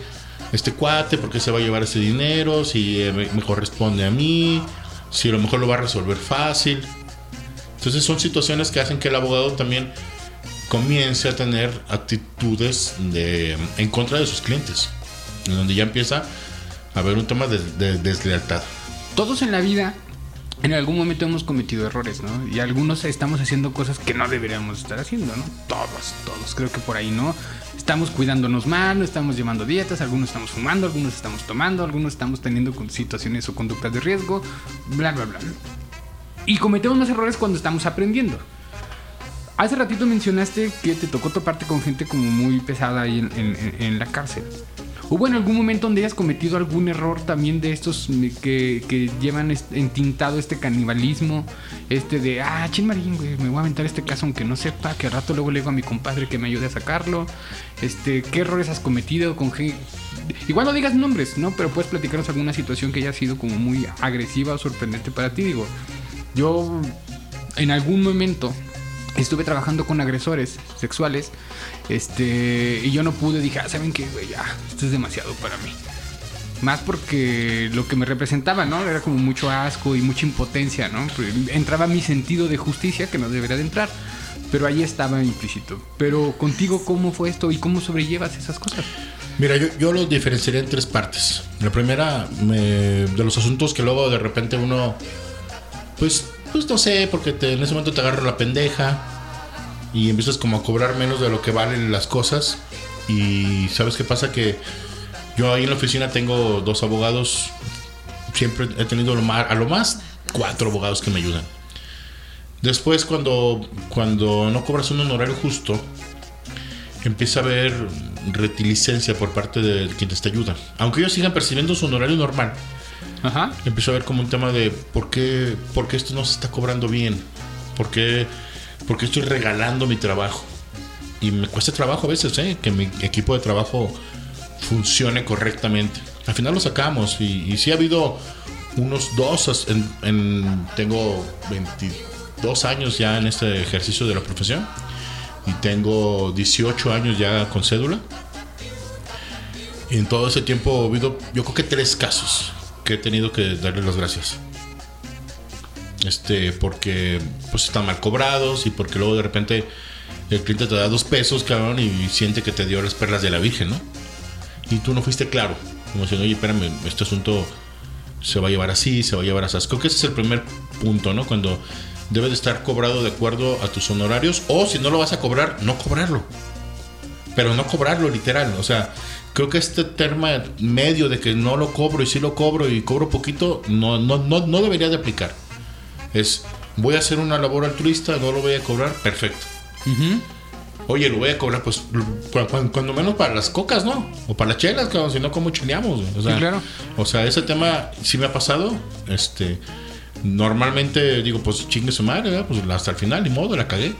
este cuate, ¿por qué se va a llevar ese dinero? Si eh, me, corresponde a mí, si a lo mejor lo va a resolver fácil. Entonces son situaciones que hacen que el abogado también comience a tener actitudes de, en contra de sus clientes, en donde ya empieza a haber un tema de, de deslealtad. Todos en la vida, en algún momento hemos cometido errores, ¿no? Y algunos estamos haciendo cosas que no deberíamos estar haciendo, ¿no? Todos, todos, creo que por ahí, ¿no? Estamos cuidándonos mal, no estamos llevando dietas, algunos estamos fumando, algunos estamos tomando, algunos estamos teniendo situaciones o conductas de riesgo, bla, bla, bla. Y cometemos más errores cuando estamos aprendiendo. Hace ratito mencionaste que te tocó toparte con gente como muy pesada ahí en la cárcel. ¿Hubo en algún momento donde hayas cometido algún error también de estos mm, que, que llevan entintado este canibalismo? Este de, ah, chin marín, güey, me voy a aventar este caso aunque no sepa, que rato luego le digo a mi compadre que me ayude a sacarlo. Este, ¿qué errores has cometido? ¿Con qué? Igual no digas nombres, ¿no? Pero puedes platicarnos alguna situación que haya sido como muy agresiva o sorprendente para ti. Digo, yo en algún momento estuve trabajando con agresores sexuales. Este, y yo no pude, dije, ah, ¿saben qué, güey? Ya, esto es demasiado para mí. Más porque lo que me representaba, ¿no? Era como mucho asco y mucha impotencia, ¿no? Entraba mi sentido de justicia que no debería de entrar. Pero ahí estaba implícito. Pero contigo, ¿cómo fue esto y cómo sobrellevas esas cosas? Mira, yo, yo lo diferenciaría en tres partes. La primera, me- de los asuntos que luego de repente uno, pues, pues no sé, porque te- en ese momento te agarra la pendeja y empiezas como a cobrar menos de lo que valen las cosas. Y sabes qué pasa que yo ahí en la oficina tengo dos abogados, siempre he tenido lo más, a lo más cuatro abogados que me ayudan. Después cuando, cuando no cobras un honorario justo, empieza a haber retilicencia por parte de quien te ayuda. Aunque ellos sigan percibiendo su honorario normal, Ajá. empezó a ver como un tema de por qué, por qué esto no se está cobrando bien, por qué, por qué estoy regalando mi trabajo. Y me cuesta trabajo a veces, ¿eh? que mi equipo de trabajo funcione correctamente. Al final lo sacamos y, y sí ha habido unos dos, en- tengo 22 años ya en este ejercicio de la profesión y tengo 18 años ya con cédula. Y en todo ese tiempo ha habido, yo creo que tres casos que he tenido que darle las gracias. Este, porque pues están mal cobrados y porque luego de repente el cliente te da dos pesos, cabrón, y siente que te dio las perlas de la Virgen, ¿no? Y tú no fuiste claro. Como diciendo, oye, espérame, este asunto se va a llevar así, se va a llevar así. Creo que ese es el primer punto, ¿no? Cuando debe de estar cobrado de acuerdo a tus honorarios, o si no lo vas a cobrar, no cobrarlo pero no cobrarlo literal. O sea, creo que este tema medio de que no lo cobro y sí lo cobro y cobro poquito, no, no, no, no debería de aplicar. Es, voy a hacer una labor altruista, no lo voy a cobrar, perfecto. Oye, lo voy a cobrar, pues cu- cu- cuando menos para las cocas, ¿no? O para las chelas, cabrón, si no, ¿cómo chileamos? O sea, Sí, claro. o sea, ese tema sí me ha pasado. Este, normalmente digo, pues chingue su madre, ¿verdad? pues hasta el final, ni modo, la cagué.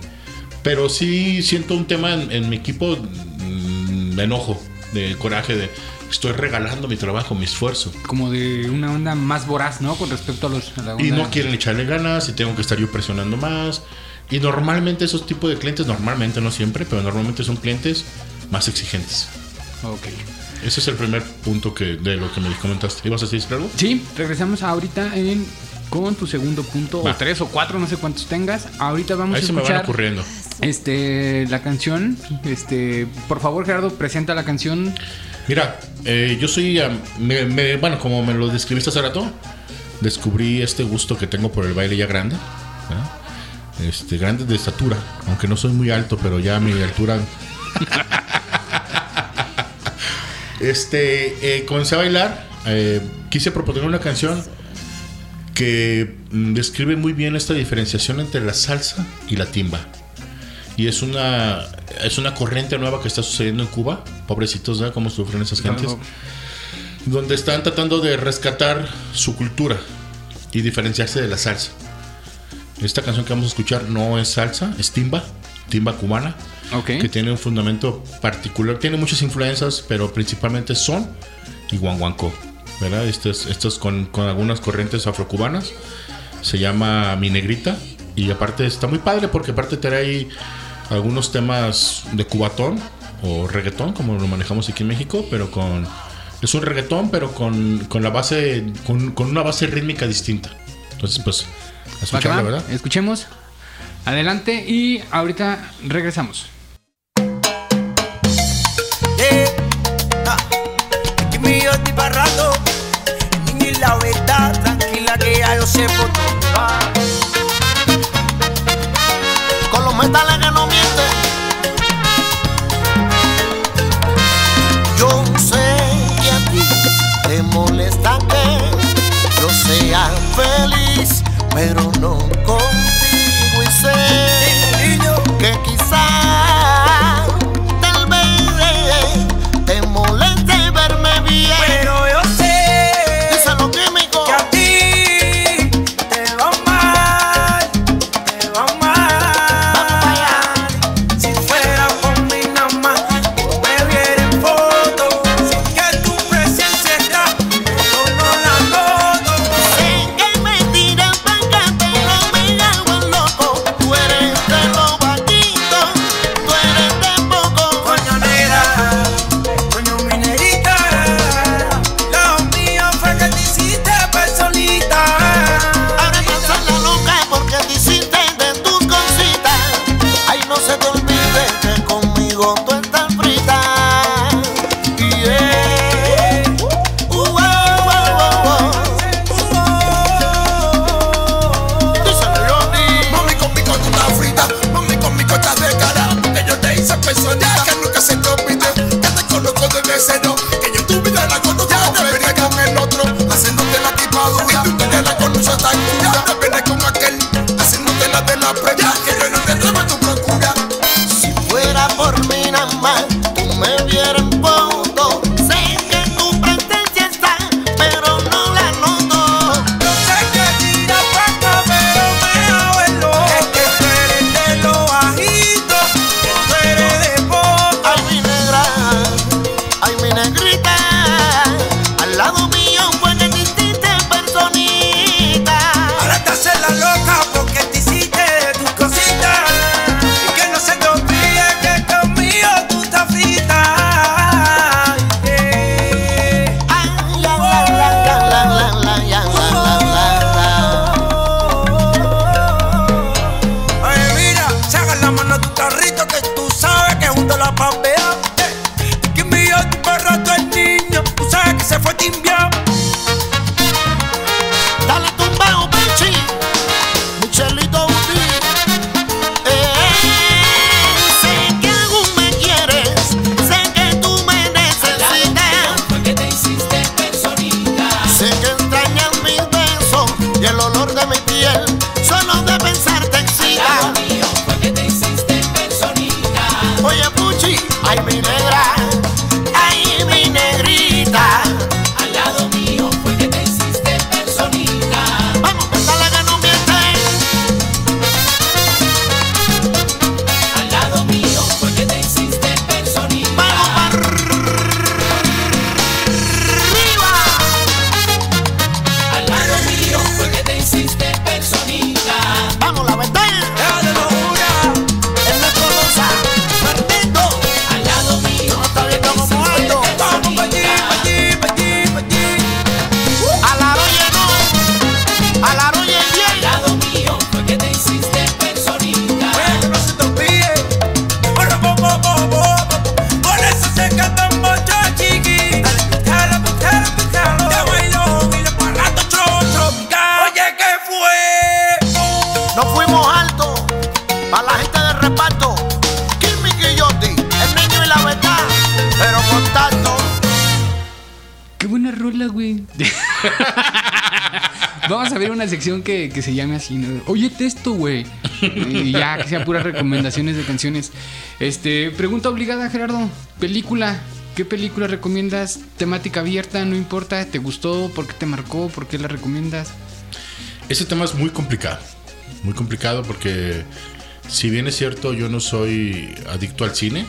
Pero sí siento un tema en, en mi equipo mm, de enojo, de coraje, de estoy regalando mi trabajo, mi esfuerzo. Como de una onda más voraz, ¿no? Con respecto a, los, a la onda. Y no quieren echarle ganas y tengo que estar yo presionando más. Y normalmente esos tipos de clientes, normalmente, no siempre, pero normalmente son clientes más exigentes. Ok. Ese es el primer punto que de lo que me comentaste. ¿Ibas a decir algo? Sí, regresamos ahorita en con tu segundo punto, Va. o tres o cuatro, no sé cuántos tengas. Ahorita vamos Ahí a se me van escuchar ocurriendo. este la canción. Este, por favor, Gerardo, presenta la canción. Mira, eh, yo soy, me- me- bueno, como me lo describiste hace rato, descubrí este gusto que tengo por el baile ya grande. ¿eh? Este, grande de estatura, aunque no soy muy alto, pero ya mi altura... este, eh, comencé a bailar, eh, quise proponer una canción que mm, describe muy bien esta diferenciación entre la salsa y la timba. Y es una, es una corriente nueva que está sucediendo en Cuba. Pobrecitos, ¿verdad? Cómo sufren esas gentes. Donde están tratando de rescatar su cultura y diferenciarse de la salsa. Esta canción que vamos a escuchar no es salsa, es timba, timba cubana, Ok. que tiene un fundamento particular. Tiene muchas influencias, pero principalmente son y guanguancó. ¿Verdad? Esto es, esto es con, con algunas corrientes afrocubanas. Se llama Mi Negrita. Y aparte está muy padre porque aparte trae ahí algunos temas de cubatón o reggaetón, como lo manejamos aquí en México, pero con... Es un reggaetón, pero con, con la base, con, con una base rítmica distinta. Entonces, pues, escucharla, ¿verdad? Escuchemos. Adelante y ahorita regresamos. se. Con los metales que no mienten. Yo sé que a ti te molesta que yo sea feliz, pero llame así. Oye, texto, güey. y ya, que sea puras recomendaciones de canciones. Este, pregunta obligada, Gerardo. Película. ¿Qué película recomiendas? Temática abierta, no importa. ¿Te gustó? ¿Por qué te marcó? ¿Por qué la recomiendas? Ese tema es muy complicado. Muy complicado porque, si bien es cierto, yo no soy adicto al cine.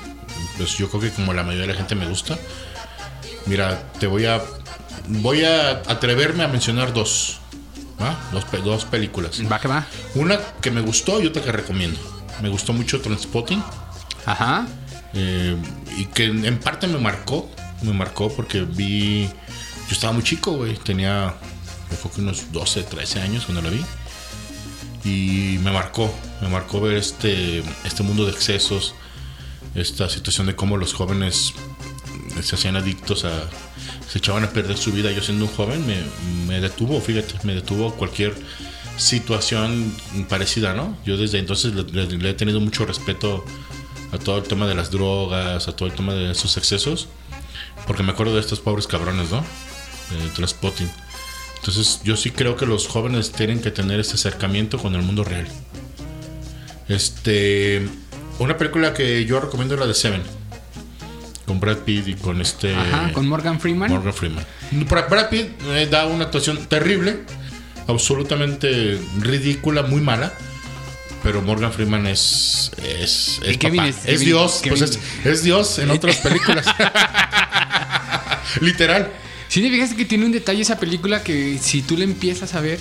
Pues yo creo que como la mayoría de la gente me gusta. Mira, te voy a voy a atreverme a mencionar dos. Dos, dos películas. Va que va. Una que me gustó y otra que recomiendo. Me gustó mucho Transpotting. Ajá. Eh, y que en parte me marcó. Me marcó porque vi. Yo estaba muy chico, güey. Tenía. Creo que unos 12, 13 años cuando la vi. Y me marcó. Me marcó ver este, este mundo de excesos. Esta situación de cómo los jóvenes se hacían adictos a se echaban a perder su vida. Yo siendo un joven me, me detuvo, fíjate, me detuvo cualquier situación parecida, ¿no? Yo desde entonces le, le- le he tenido mucho respeto a todo el tema de las drogas, a todo el tema de esos excesos, porque me acuerdo de estos pobres cabrones, ¿no? De Transpotting. Entonces yo sí creo que los jóvenes tienen que tener ese acercamiento con el mundo real. Este, una película que yo recomiendo es la de Seven, con Brad Pitt y con este Ajá, con Morgan Freeman. Morgan Freeman. Brad Pitt eh, da una actuación terrible, absolutamente ridícula, muy mala. Pero Morgan Freeman es. Es, es, papá. es- Es Dios. Kevin- pues es, es Dios en otras películas. Literal. Sí, te fijaste que tiene un detalle esa película que si tú le empiezas a ver,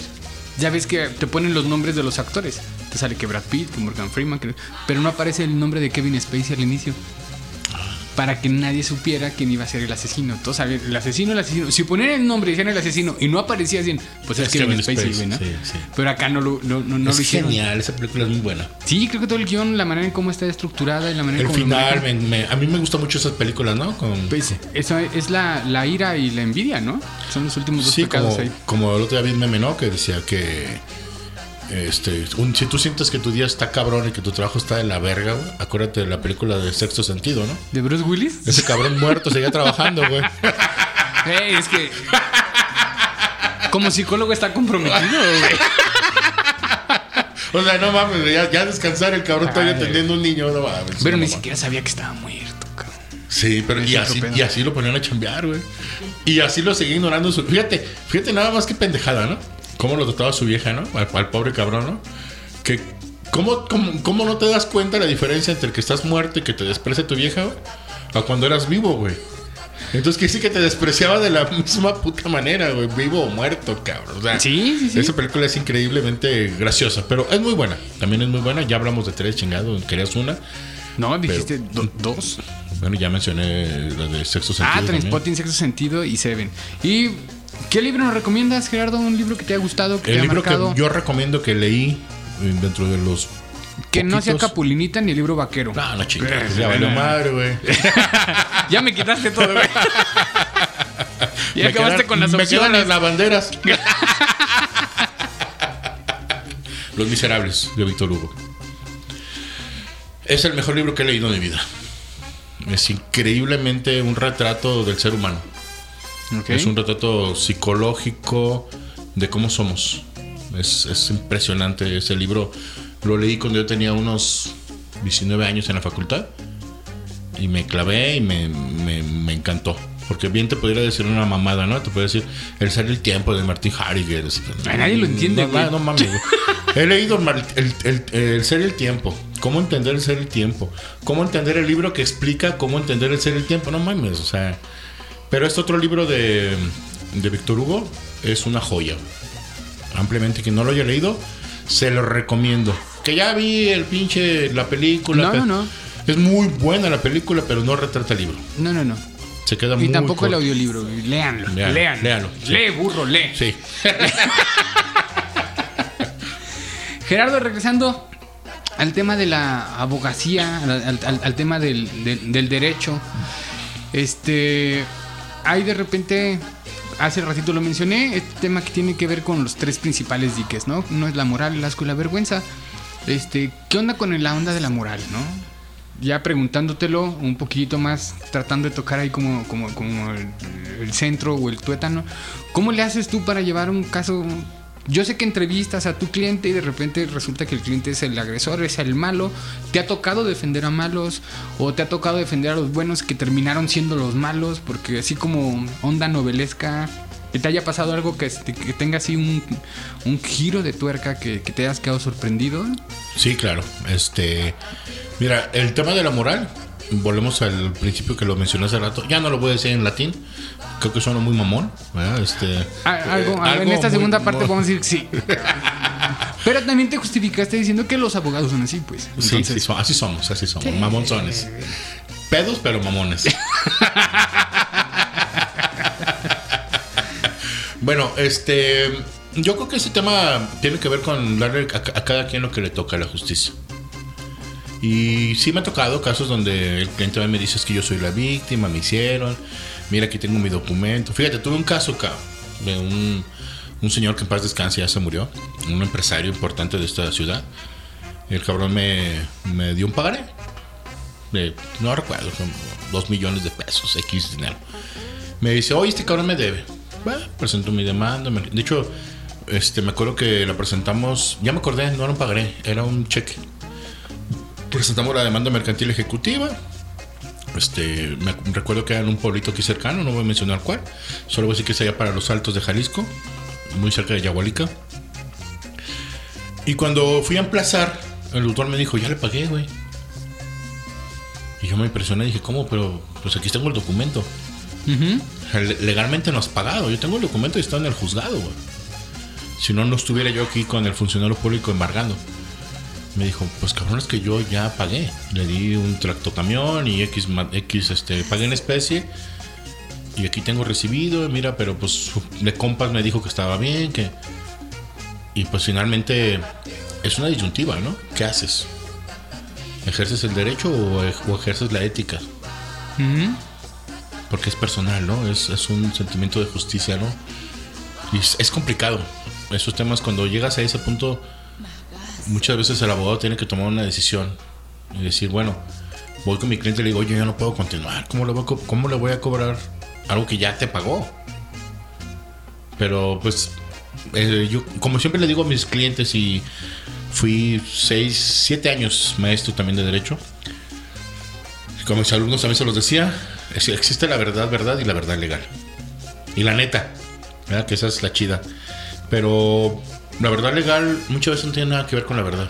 ya ves que te ponen los nombres de los actores. Te sale que Brad Pitt, que Morgan Freeman, que- pero no aparece el nombre de Kevin Spacey al inicio. Para que nadie supiera quién iba a ser el asesino. Todos sabían, el asesino, el asesino. Si ponían el nombre y decían el asesino y no aparecía así, pues es, Kevin, Spacey, güey, ¿no? sí, sí. Pero acá no lo, no, no, no es lo hicieron. genial. Esa película es muy buena. Sí, creo que todo el guion, la manera en cómo está estructurada y la manera en cómo final, me- me- a mí me gustan mucho esas películas, ¿no? Con, Pues eso es la, la ira y la envidia, ¿no? Son los últimos dos sí, pecados como, ahí. como el otro día vi un meme, ¿no? Que decía que. Este, un- si tú sientes que tu día está cabrón y que tu trabajo está de la verga, güey, acuérdate de la película de Sexto Sentido, ¿no? ¿De Bruce Willis? Ese cabrón muerto seguía trabajando, güey. Ey, es que. Como psicólogo está comprometido, güey. O sea, no mames, ya, ya descansar el cabrón todavía atendiendo un niño, no mames. Pero no ni mames. siquiera sabía que estaba muerto, cabrón. Sí, pero y así, y así lo ponían a chambear, güey. Y así lo seguía ignorando. Su... Fíjate, fíjate nada más que pendejada, ¿no? Cómo lo trataba su vieja, ¿no? Al, al pobre cabrón, ¿no? Que, ¿cómo, cómo, cómo no te das cuenta la diferencia entre que estás muerto y que te desprecia tu vieja, güey? A cuando eras vivo, güey. Entonces, que sí que te despreciaba de la misma puta manera, güey. Vivo o muerto, cabrón. O sea, Sí, sí, sí. Esa película es increíblemente graciosa, pero es muy buena. También es muy buena. Ya hablamos de tres chingados. Querías una. No, dijiste do- dos. Bueno, ya mencioné la de sexto sentido. Ah. Transpotting, Sexto Sentido y Seven. ¿Y qué libro nos recomiendas, Gerardo? Un libro que te haya gustado, que El te libro marcado. que yo recomiendo que leí eh, dentro de los. Que no sea Capulinita ni el libro vaquero. No, no chingados. Eh, Ya valió madre, güey. Ya me quitaste todo, güey. Y Me acabaste quedan- con las Me quedan opciones. las lavanderas. Los Miserables de Víctor Hugo. Es el mejor libro que he leído en mi vida. Es increíblemente un retrato del ser humano. Ok. Es un retrato psicológico de cómo somos. Es, es impresionante ese libro. Lo leí cuando yo tenía unos 19 años en la facultad. Y me clavé y me, me- me encantó. Porque bien te podría decir una mamada, ¿no? Te podría decir El ser el tiempo de Martin Heidegger. nadie lo entiende, No, no, no mames. He leído el, el- el- el ser el tiempo. Cómo entender el ser el tiempo. Cómo entender el libro que explica cómo entender el ser el tiempo. No mames, o sea. Pero este otro libro de, de Víctor Hugo es una joya. Ampliamente, quien no lo haya leído, se lo recomiendo. Que ya vi el pinche, la película. No, pero- no, no. Es muy buena la película, pero no retrata el libro. No, no, no. Se queda muy Y tampoco el corto. audiolibro. güey. Léanlo. Léalo, léanlo. léalo, sí. Lee, burro, lee. Sí. Gerardo, regresando al tema de la abogacía, al, al- al- al tema del, del- del derecho. Este. Hay de repente. Hace ratito lo mencioné, este tema que tiene que ver con los tres principales diques, ¿no? No es la moral, el asco y la vergüenza. Este, ¿qué onda con la onda de la moral, no? Ya preguntándotelo un poquito más, tratando de tocar ahí como, como, como el, el centro o el tuétano. ¿Cómo le haces tú para llevar un caso? Yo sé que entrevistas a tu cliente y de repente resulta que el cliente es el agresor, es el malo. ¿Te ha tocado defender a malos o te ha tocado defender a los buenos que terminaron siendo los malos? Porque así como onda novelesca, que te haya pasado algo que, este- que tenga así un, un giro de tuerca que, te hayas quedado sorprendido. Sí, claro. Este, mira, el tema de la moral, volvemos al principio que lo mencioné hace rato. Ya no lo voy a decir en latín. Creo que suena muy mamón. ¿verdad? Este, algo, eh, en esta segunda parte vamos a decir que sí. Pero también te justificaste diciendo que los abogados son así, pues. Sí, Entonces, sí, so- así somos, así somos. Mamonzones. Pedos, pero mamones. bueno, este. Yo creo que ese tema tiene que ver con darle a, a cada quien lo que le toca a la justicia. Y sí me ha tocado casos donde el cliente me dice es que yo soy la víctima, me hicieron. Mira, aquí tengo mi documento. Fíjate, tuve un caso, cabrón, de un, un señor que en paz descanse, ya se murió. Un empresario importante de esta ciudad. El cabrón me, me dio un pagaré. De, no recuerdo, como dos millones de pesos, X dinero. Me dice, oye, este cabrón me debe. Bueno, presento mi demanda. me- De hecho, este, me acuerdo que la presentamos, ya me acordé, no era un pagaré, era un cheque. Presentamos la demanda mercantil ejecutiva. Este, me recuerdo que era en un pueblito aquí cercano, no voy a mencionar cuál. Solo voy a decir que es allá para los altos de Jalisco, muy cerca de Yahualica. Y cuando fui a emplazar, el doctor me dijo, ya le pagué, güey. Y yo me impresioné y dije, ¿cómo? Pero pues aquí tengo el documento. O sea, le- Legalmente no has pagado. Yo tengo el documento y está en el juzgado, güey. Si no, no estuviera yo aquí con el funcionario público embargando. Me dijo, pues cabrón, es que yo ya pagué. Le di un tractocamión y X, X este, pagué en especie. Y aquí tengo recibido, mira, pero pues de compas me dijo que estaba bien, que... Y pues finalmente es una disyuntiva, ¿no? ¿Qué haces? ¿Ejerces el derecho o, ej- o ejerces la ética? Porque es personal, ¿no? Es, es un sentimiento de justicia, ¿no? Y es, es complicado. Esos temas, cuando llegas a ese punto, muchas veces el abogado tiene que tomar una decisión y decir, bueno, voy con mi cliente y le digo, oye, yo no puedo continuar. ¿Cómo le voy a, cómo le voy a cobrar algo que ya te pagó? Pero pues, eh, yo, como siempre le digo a mis clientes y fui seis, siete años maestro también de derecho, como mis alumnos también se los decía, es- existe la verdad, verdad y la verdad legal. Y la neta, ¿verdad? que esa es la chida. Pero la verdad legal muchas veces no tiene nada que ver con la verdad.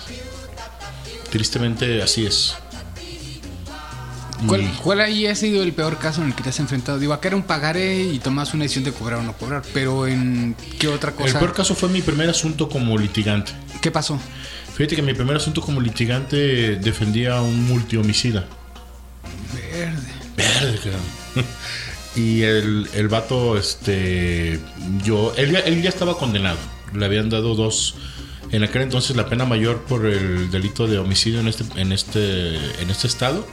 Tristemente así es. ¿Cuál, ahí ha sido el peor caso en el que te has enfrentado? Digo, acá era un pagaré y tomas una decisión de cobrar o no cobrar, pero en qué otra El cosa? peor caso fue mi primer asunto como litigante. ¿Qué pasó? Fíjate que mi primer asunto como litigante defendía a un multihomicida. Verde. Verde, cabrón. Y el, el vato, este. Yo. Él, ya- él ya estaba condenado. Le habían dado dos. En aquel entonces la pena mayor por el delito de homicidio en este, en este, en este estado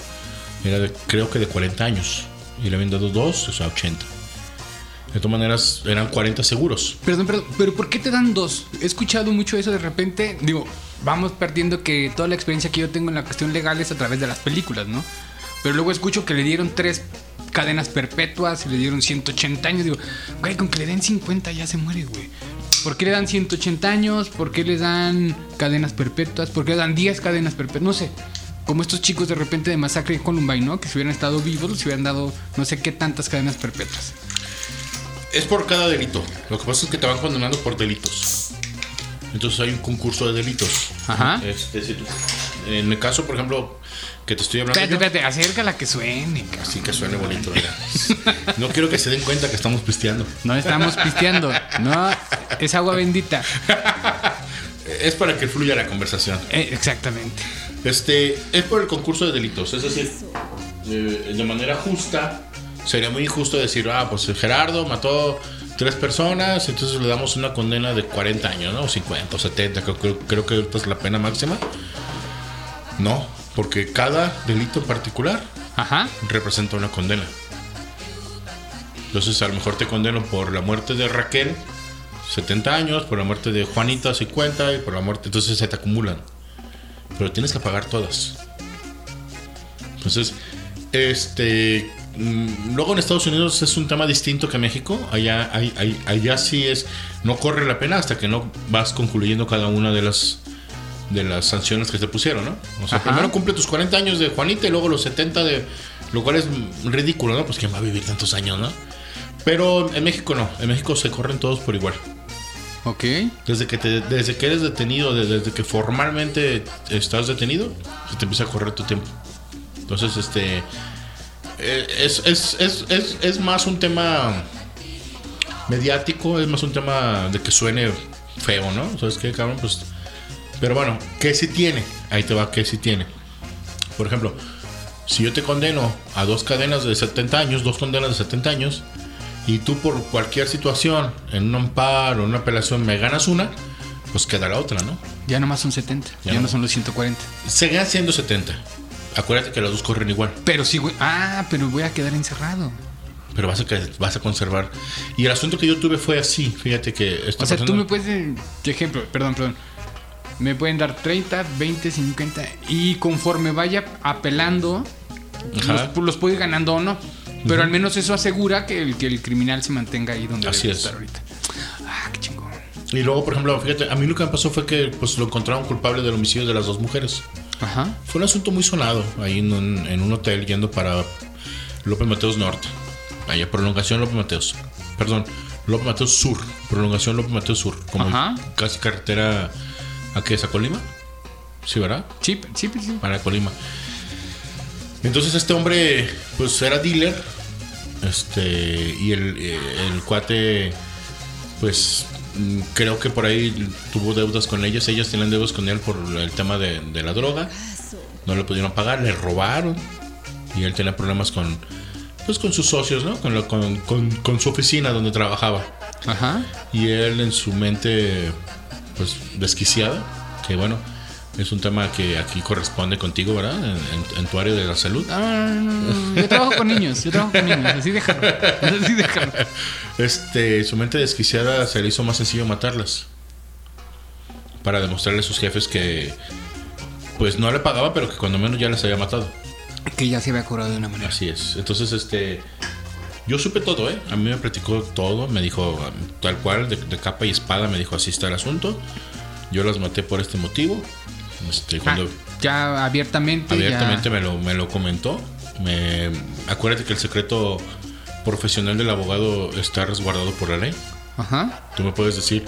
era de, creo que de 40 años. Y le habían dado dos, o sea, 80. De todas maneras, eran 40 seguros. Perdón, perdón, pero ¿por qué te dan dos? He escuchado mucho eso de repente. Digo, vamos perdiendo que toda la experiencia que yo tengo en la cuestión legal es a través de las películas, ¿no? Pero luego escucho que le dieron tres cadenas perpetuas y le dieron 180 años. Digo, güey, con que le den 50 ya se muere, güey. ¿Por qué le dan 180 años? ¿Por qué le dan cadenas perpetuas? ¿Por qué le dan 10 cadenas perpetuas? No sé. Como estos chicos de repente de masacre en Columbine, ¿no? Que si hubieran estado vivos, les hubieran dado no sé qué tantas cadenas perpetuas. Es por cada delito. Lo que pasa es que te van condenando por delitos. Entonces hay un concurso de delitos. Ajá. Este, si tú- en mi caso, por ejemplo, que te estoy hablando. Espérate, espérate, acércala que suene, cabrón. Así que suene bonito, mira. No quiero que se den cuenta que estamos pisteando. No estamos pisteando, no, es agua bendita. Es para que fluya la conversación. Eh, exactamente. Este, es por el concurso de delitos. Es decir, eh, de manera justa, sería muy injusto decir, ah, pues Gerardo mató tres personas, entonces le damos una condena de 40 años, ¿no? O 50 o 70, creo, creo, creo que ahorita es la pena máxima. No, porque cada delito particular Ajá. representa una condena. Entonces a lo mejor te condeno por la muerte de Raquel, 70 años, por la muerte de Juanita, 50, y por la muerte, entonces se te acumulan. Pero tienes que pagar todas. Entonces, este... mm, Luego en Estados Unidos es un tema distinto que México. Allá, hay- hay- allá sí es... No corre la pena hasta que no vas concluyendo cada una de las de las sanciones que te pusieron, ¿no? O sea, Ajá. primero cumple tus 40 años de Juanita y luego los 70 de... Lo cual es ridículo, ¿no? Pues quién va a vivir tantos años, ¿no? Pero en México no. En México se corren todos por igual. Ok. Desde que, te- desde que eres detenido, de- desde que formalmente estás detenido, se te empieza a correr tu tiempo. Entonces, este... eh, Es, es, es, es, es más un tema mediático, es más un tema de que suene feo, ¿no? ¿Sabes qué, cabrón? Pues... Pero bueno, ¿qué sí tiene? Ahí te va, ¿qué sí tiene? Por ejemplo, si yo te condeno a dos cadenas de 70 años, dos condenas de 70 años, y tú por cualquier situación, en un amparo, en una apelación, me ganas una, pues queda la otra, ¿no? Ya nomás son 70, Ya ya, no. son los 140. Seguirán siendo 70. Acuérdate que las dos corren igual. Pero sí, güey. Ah, pero voy a quedar encerrado. pero vas a, vas a conservar. Y el asunto que yo tuve fue así, fíjate que esta O sea, tú persona- me puedes, eh, de ejemplo, perdón, perdón. Me pueden dar 30, 20, 50 y conforme vaya apelando, los, los puedo ir ganando o no. Pero al menos eso asegura que el, que el criminal se mantenga ahí donde Así debe es. estar ahorita. Ah, qué chingón. Y luego, por ejemplo, fíjate, a mí lo que me pasó fue que pues, lo encontraron culpable del homicidio de las dos mujeres. Ajá. Fue un asunto muy sonado ahí en un, en un hotel yendo para López Mateos Norte. Allá, prolongación López Mateos. Perdón, López Mateos Sur. Prolongación López Mateos Sur. Como Ajá. casi carretera a qué es a Colima. Sí, ¿verdad? Sí, sí, sí. Para Colima. Entonces este hombre, pues era dealer. Este, y el, eh, el cuate, pues mm, creo que por ahí tuvo deudas con ellas. Ellas tenían deudas con él por el tema de, de la droga. No le pudieron pagar, le robaron. Y él tenía problemas con, pues con sus socios, ¿no? Con, con, con- con su oficina donde trabajaba. Ajá. Y él en su mente, pues desquiciada, que bueno, es un tema que aquí corresponde contigo, ¿verdad? En, en- en tu área de la salud. No, no, no. Yo trabajo con niños, yo trabajo con niños, así déjalo. Así déjalo. Este, su mente desquiciada se le hizo más sencillo matarlas. Para demostrarle a sus jefes que, pues no le pagaba, pero que cuando menos ya las había matado. Que ya se había curado de una manera. Así es. Entonces, este. Yo supe todo, ¿eh? A mí me platicó todo. Me dijo, tal cual, de, de capa y espada, me dijo: así está el asunto. Yo las maté por este motivo. Este, cuando. Ah, ya abiertamente. abiertamente ya- me lo, me lo comentó. Me, acuérdate que el secreto profesional del abogado está resguardado por la ley. Ajá. Tú me puedes decir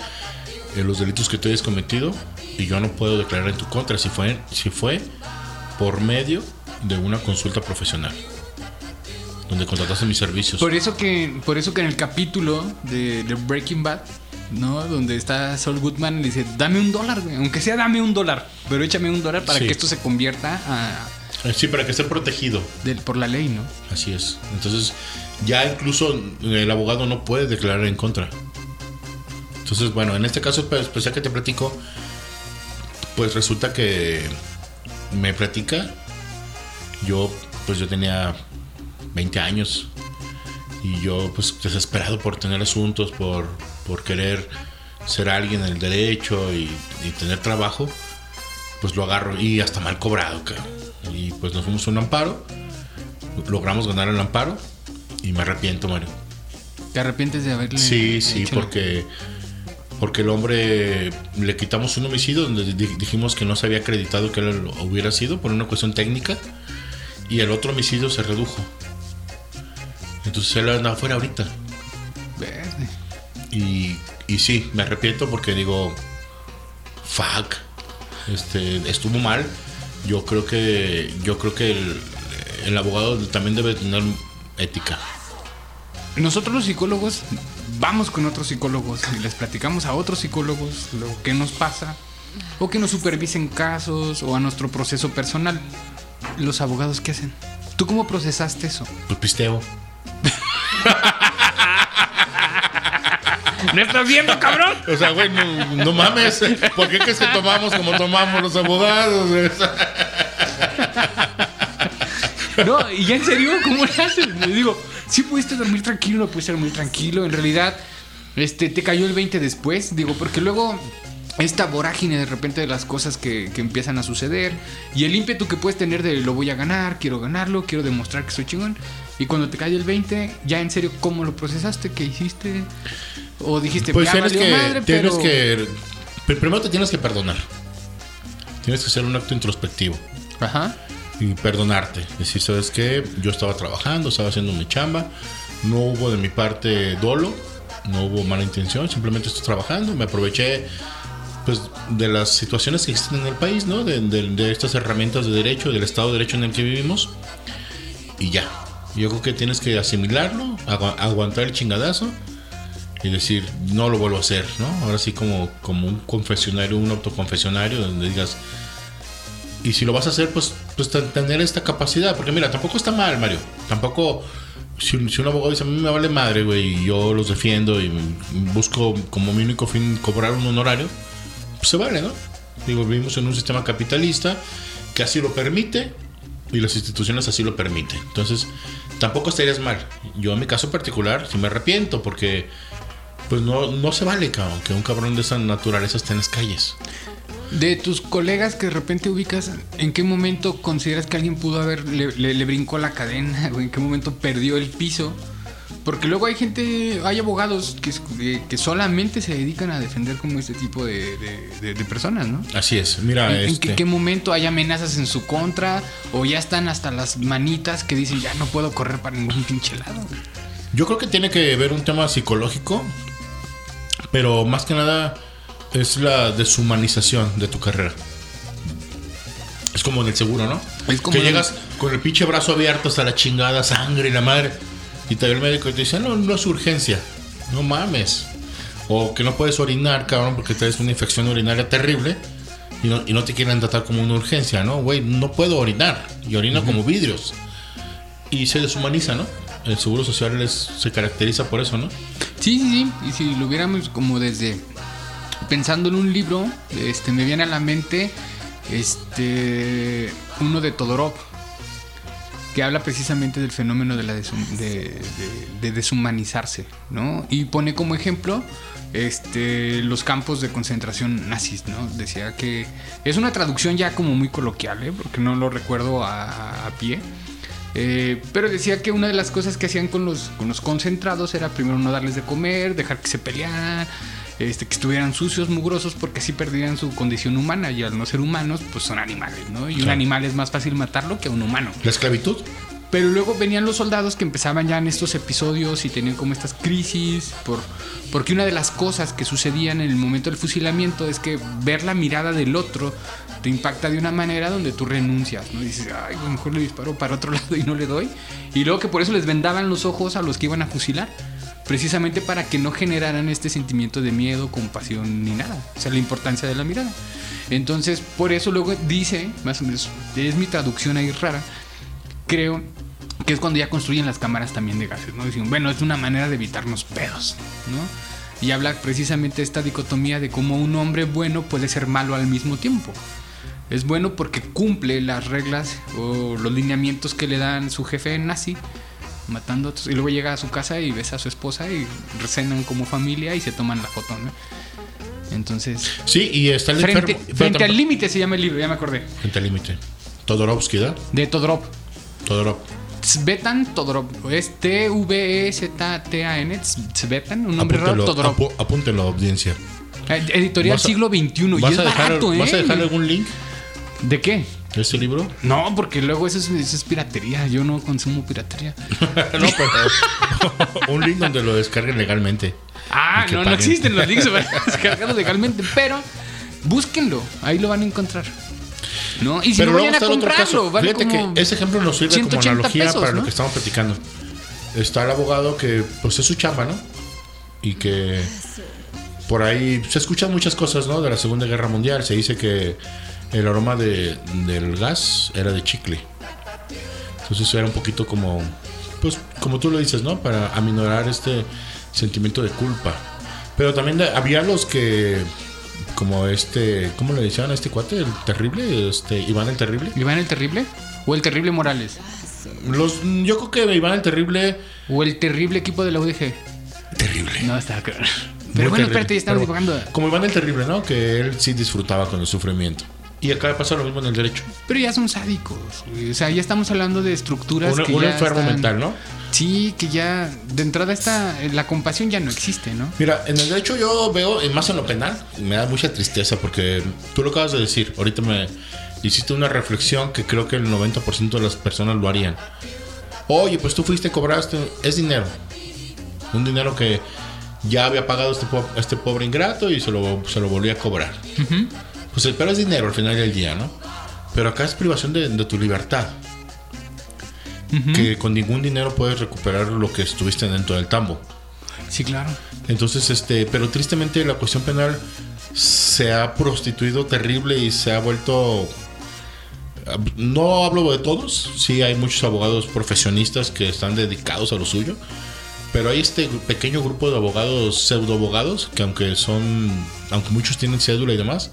eh, los delitos que tú hayas cometido y yo no puedo declarar en tu contra si fue, si fue por medio de una consulta profesional donde contrataste mis servicios. Por eso que, por eso que en el capítulo de, de Breaking Bad, ¿no? Donde está Saul Goodman, le dice, dame un dólar, güey. Aunque sea dame un dólar, pero échame un dólar para Sí. que esto se convierta a, Eh, Sí, para que esté protegido. del- por la ley, ¿no? Así es. Entonces, ya incluso el abogado no puede declarar en contra. Entonces, bueno, en este caso pues, especial que te platico, pues resulta que me platica. Yo, pues yo tenía 20 años y yo, pues desesperado por tener asuntos, por, por querer ser alguien en el derecho y, y tener trabajo, pues lo agarro y hasta mal cobrado, cabrón. Y pues nos fuimos a un amparo logramos ganar el amparo y me arrepiento, Mario. ¿Te arrepientes de haberle Sí, sí, hecho porque porque el hombre le quitamos un homicidio donde di- dijimos que no se había acreditado que él lo hubiera sido por una cuestión técnica y el otro homicidio se redujo. Entonces él anda afuera ahorita. Verde. Y, y sí, me arrepiento porque digo, fuck, este, estuvo mal. Yo creo que, yo creo que el, el abogado también debe tener ética. Nosotros los psicólogos vamos con otros psicólogos y les platicamos a otros psicólogos lo que nos pasa o que nos supervisen casos o a nuestro proceso personal. Los abogados, ¿qué hacen? ¿Tú cómo procesaste eso? Pues pisteo. ¿No estás viendo, cabrón? O sea, güey, no, no mames. ¿Por qué crees que tomamos como tomamos los abogados? No, y ya en serio, ¿cómo le haces? Le digo, sí pudiste dormir tranquilo, no pudiste dormir tranquilo. En realidad, este, te cayó el 20 después. Digo, porque luego esta vorágine de repente de las cosas que, que empiezan a suceder y el ímpetu que puedes tener de lo voy a ganar, quiero ganarlo, quiero demostrar que soy chingón. Y cuando te cae el 20, ya en serio, ¿cómo lo procesaste? ¿Qué hiciste? O dijiste, Pues tienes que, madre, tienes pero- que. pr- Primero te tienes que perdonar. Tienes que hacer un acto introspectivo. Ajá. Y perdonarte. Decir, ¿sabes qué? Yo estaba trabajando, estaba haciendo mi chamba. No hubo de mi parte dolo. No hubo mala intención. Simplemente estoy trabajando. Me aproveché pues de las situaciones que existen en el país, ¿no? De, estas herramientas de derecho, del Estado de Derecho en el que vivimos. Y ya. Yo creo que tienes que asimilarlo, agu- aguantar el chingadazo y decir, no lo vuelvo a hacer, ¿no? Ahora sí como, como un confesionario, un autoconfesionario, donde digas, y si lo vas a hacer, pues, pues ten- tener esta capacidad, porque mira, tampoco está mal, Mario, tampoco, si, si un abogado dice, a mí me vale madre, güey, y yo los defiendo y busco como mi único fin cobrar un honorario, se vale, ¿no? Digo, vivimos en un sistema capitalista que así lo permite y las instituciones así lo permiten. Entonces, tampoco estarías mal. Yo en mi caso particular sí me arrepiento porque pues no, no se vale, cabrón, que un cabrón de esa naturaleza esté en las calles. De tus colegas que de repente ubicas, ¿en qué momento consideras que alguien pudo haber, le, le- le brincó la cadena? ¿O en qué momento perdió el piso? Porque luego hay gente, hay abogados que, que- solamente se dedican a defender como este tipo de, de- de- de personas, ¿no? Así es. Mira, ¿En, en este, qué, qué momento hay amenazas en su contra? ¿O ya están hasta las manitas que dicen ya no puedo correr para ningún pinche lado? yo creo que tiene que ver un tema psicológico, pero más que nada es la deshumanización de tu carrera. Es como en el seguro, ¿no? Es como que llegas con el pinche brazo abierto hasta la chingada, sangre y la madre. Y te ve el médico y te dice, no, no es urgencia. No mames. O que no puedes orinar, cabrón, porque traes una infección urinaria terrible. Y no, y no te quieren tratar como una urgencia, ¿no? Güey, no puedo orinar. Y orino como vidrios. Y se deshumaniza, ¿no? El seguro social se caracteriza por eso, ¿no? Sí, sí, sí. Y si lo hubiéramos como desde pensando en un libro, este me viene a la mente este uno de Todorov que habla precisamente del fenómeno de la deshum- de, de- de deshumanizarse, ¿no? Y pone como ejemplo este los campos de concentración nazis, ¿no? Decía que es una traducción ya como muy coloquial, ¿eh? porque no lo recuerdo a, a pie. Eh, pero decía que una de las cosas que hacían con los, con los concentrados era primero no darles de comer, dejar que se pelearan, este, que estuvieran sucios, mugrosos, porque así perdían su condición humana. Y al no ser humanos, pues son animales, ¿no? Y un animal es más fácil matarlo que a un humano. La esclavitud. Pero luego venían los soldados que empezaban ya en estos episodios y tenían como estas crisis, por, porque una de las cosas que sucedían en el momento del fusilamiento es que ver la mirada del otro te impacta de una manera donde tú renuncias, ¿no? Dices, ay, a lo mejor le disparo para otro lado y no le doy. Y luego que por eso les vendaban los ojos a los que iban a fusilar, precisamente para que no generaran este sentimiento de miedo, compasión ni nada. O sea, la importancia de la mirada. Entonces, por eso luego dice, más o menos, es mi traducción ahí rara, creo que es cuando ya construyen las cámaras también de gases, ¿no? Dicen, bueno, es una manera de evitarnos pedos, ¿no? Y habla precisamente esta dicotomía de cómo un hombre bueno puede ser malo al mismo tiempo. Es bueno porque cumple las reglas o los lineamientos que le dan su jefe nazi, matando a otros. Y luego llega a su casa y besa a su esposa y cenan como familia y se toman la foto, ¿no? Entonces, Sí, y está el frente, enfermo. frente al límite se llama el libro, ya me acordé. Frente al límite. Todorovsky, ¿da? De Todorov. Todorov. Svetan Todorov. Es T-V-E-Z-T-A-N. Svetan, un nombre raro. Todorov. apu- apúntelo, audiencia. Eh, Editorial ¿Vas a- siglo XXI. Y ¿Vas es a, dejar, barato, ¿eh? ¿Vas a dejar algún link ¿De qué? Este libro? No, porque luego eso es, eso es piratería. Yo no consumo piratería. no, pero un link donde lo descarguen legalmente. Ah, no, no existen los links para descargarlos legalmente. Pero búsquenlo. Ahí lo van a encontrar. ¿No? Y si Pero no luego a otro comprarlo, caso. vale Fíjate como que ese ejemplo nos sirve como 180 analogía pesos, para ¿no? lo que estamos platicando. Está el abogado que, pues, es su chamba, ¿no? Y que por ahí se escuchan muchas cosas, ¿no? De la Segunda Guerra Mundial. Se dice que el aroma de, del gas era de chicle. Entonces era un poquito como, pues, como tú lo dices, ¿no? Para aminorar este sentimiento de culpa. Pero también había los que, como este, ¿cómo le decían a este cuate? El terrible, este, Iván el Terrible. ¿Iván el Terrible? ¿O el Terrible Morales? Los, yo creo que Iván el Terrible. ¿O el terrible equipo de la UDG? Terrible. No, está claro. muy Pero bueno, terrible. espérate, ya estamos divagando. Como Iván el Terrible, ¿no? Que él sí disfrutaba con el sufrimiento. Y acá pasa lo mismo en el derecho. Pero ya son sádicos. O sea, ya estamos hablando de estructuras Un, que un ya enfermo están- mental, ¿no? Sí, que ya de entrada está la compasión ya no existe, ¿no? Mira, en el derecho yo veo, más en lo penal, me da mucha tristeza porque tú lo acabas de decir. Ahorita me hiciste una reflexión que creo que el 90% de las personas lo harían. Oye, pues tú fuiste, cobraste, es dinero. Un dinero que ya había pagado este, po- este pobre ingrato y se lo, se lo volví a cobrar. Pues el pero es dinero al final del día, ¿no? Pero acá es privación de, de tu libertad. Que con ningún dinero puedes recuperar lo que estuviste dentro del tambo. Sí, claro. Entonces, este, pero tristemente la cuestión penal se ha prostituido terrible y se ha vuelto. No hablo de todos, sí hay muchos abogados profesionistas que están dedicados a lo suyo, pero hay este pequeño grupo de abogados pseudo abogados que aunque son, aunque muchos tienen cédula y demás,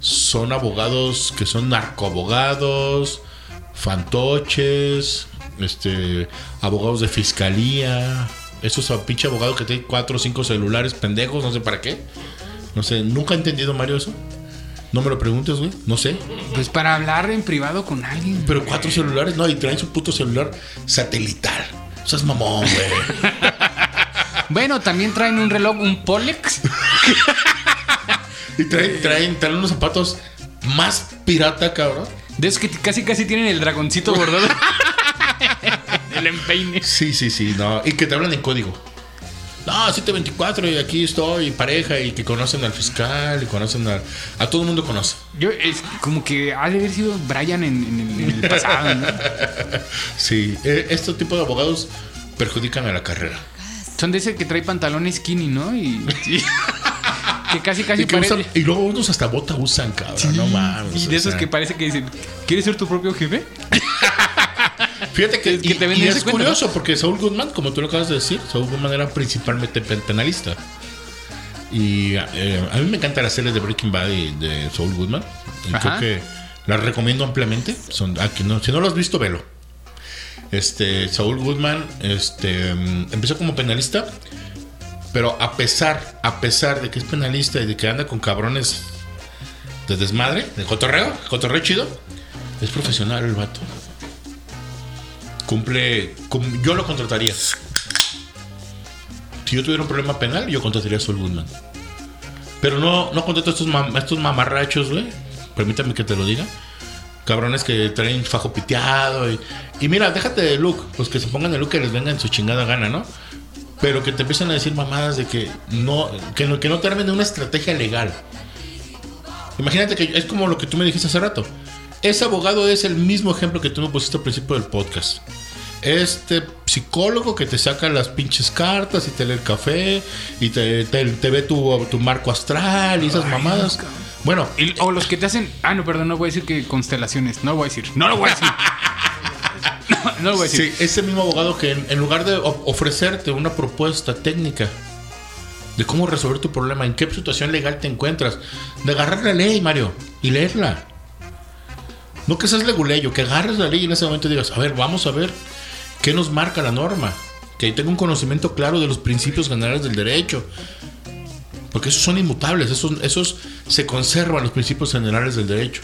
son abogados que son narcoabogados, fantoches, este, abogados de fiscalía, esos pinche abogados que tienen cuatro o cinco celulares pendejos, no sé para qué. No sé, nunca he entendido, Mario, eso. No me lo preguntes, güey, no sé. Pues para hablar en privado con alguien. Pero cuatro celulares, no, y traen su puto celular satelital. O sea, es mamón, güey. Bueno, también traen un reloj, un Polex. y traen, traen, traen unos zapatos más pirata, cabrón. De esos que casi casi tienen el dragoncito bordado. el empeine. Sí, sí, sí, no. Y que te hablan en código. No, 724 y aquí estoy, pareja, y que conocen al fiscal, y conocen a... A todo el mundo conoce. Yo, es como que ha de haber sido Brian en, en el, en el pasado, ¿no? Sí, eh, este tipo de abogados perjudican a la carrera. Son de ese que trae pantalones skinny, ¿no? Y. y- que casi casi Y, que parece. usan- y luego unos hasta bota usan, cabrón. No mames. Y de esos sea. que parece que dicen, ¿quieres ser tu propio jefe? Fíjate que, que y- te y, es curioso porque Saúl Goodman, como tú lo acabas de decir, Saúl Goodman era principalmente pen- penalista. Y eh, a mí me encanta la serie de Breaking Bad y de Saul Goodman. Y creo que la recomiendo ampliamente. Son, ah, que no, si no lo has visto, velo. Este, Saúl Goodman este, mm, empezó como penalista, pero a pesar, a pesar de que es penalista y de que anda con cabrones de desmadre, de cotorreo, cotorreo chido, es profesional el vato. Cumple, cum- yo lo contrataría. Si yo tuviera un problema penal, yo contrataría a Saul Goodman. Pero no, no contrato a estos, mam- estos mamarrachos, güey. Permítame que te lo diga. Cabrones que traen fajo piteado. Y, y mira, déjate de look. Pues que se pongan el look que les venga en su chingada gana, ¿no? Pero que te empiezan a decir mamadas de que no, que no, que no te armen de una estrategia legal. Imagínate que es como lo que tú me dijiste hace rato. Ese abogado es el mismo ejemplo que tú me pusiste al principio del podcast. Este psicólogo que te saca las pinches cartas y te lee el café y te, te- te ve tu, tu marco astral y esas mamadas. Bueno, Y- o los que te hacen. Ah, no, perdón, no voy a decir que constelaciones. No lo voy a decir. No lo voy a decir. no, lo. Sí, ese mismo abogado que en, lugar de ofrecerte una propuesta técnica de cómo resolver tu problema, en qué situación legal te encuentras, de agarrar la ley, Mario, y leerla. No que seas leguleyo, que agarres la ley y en ese momento digas, a ver, vamos a ver qué nos marca la norma, que tenga un conocimiento claro de los principios generales del derecho. Porque esos son inmutables, esos, esos se conservan los principios generales del derecho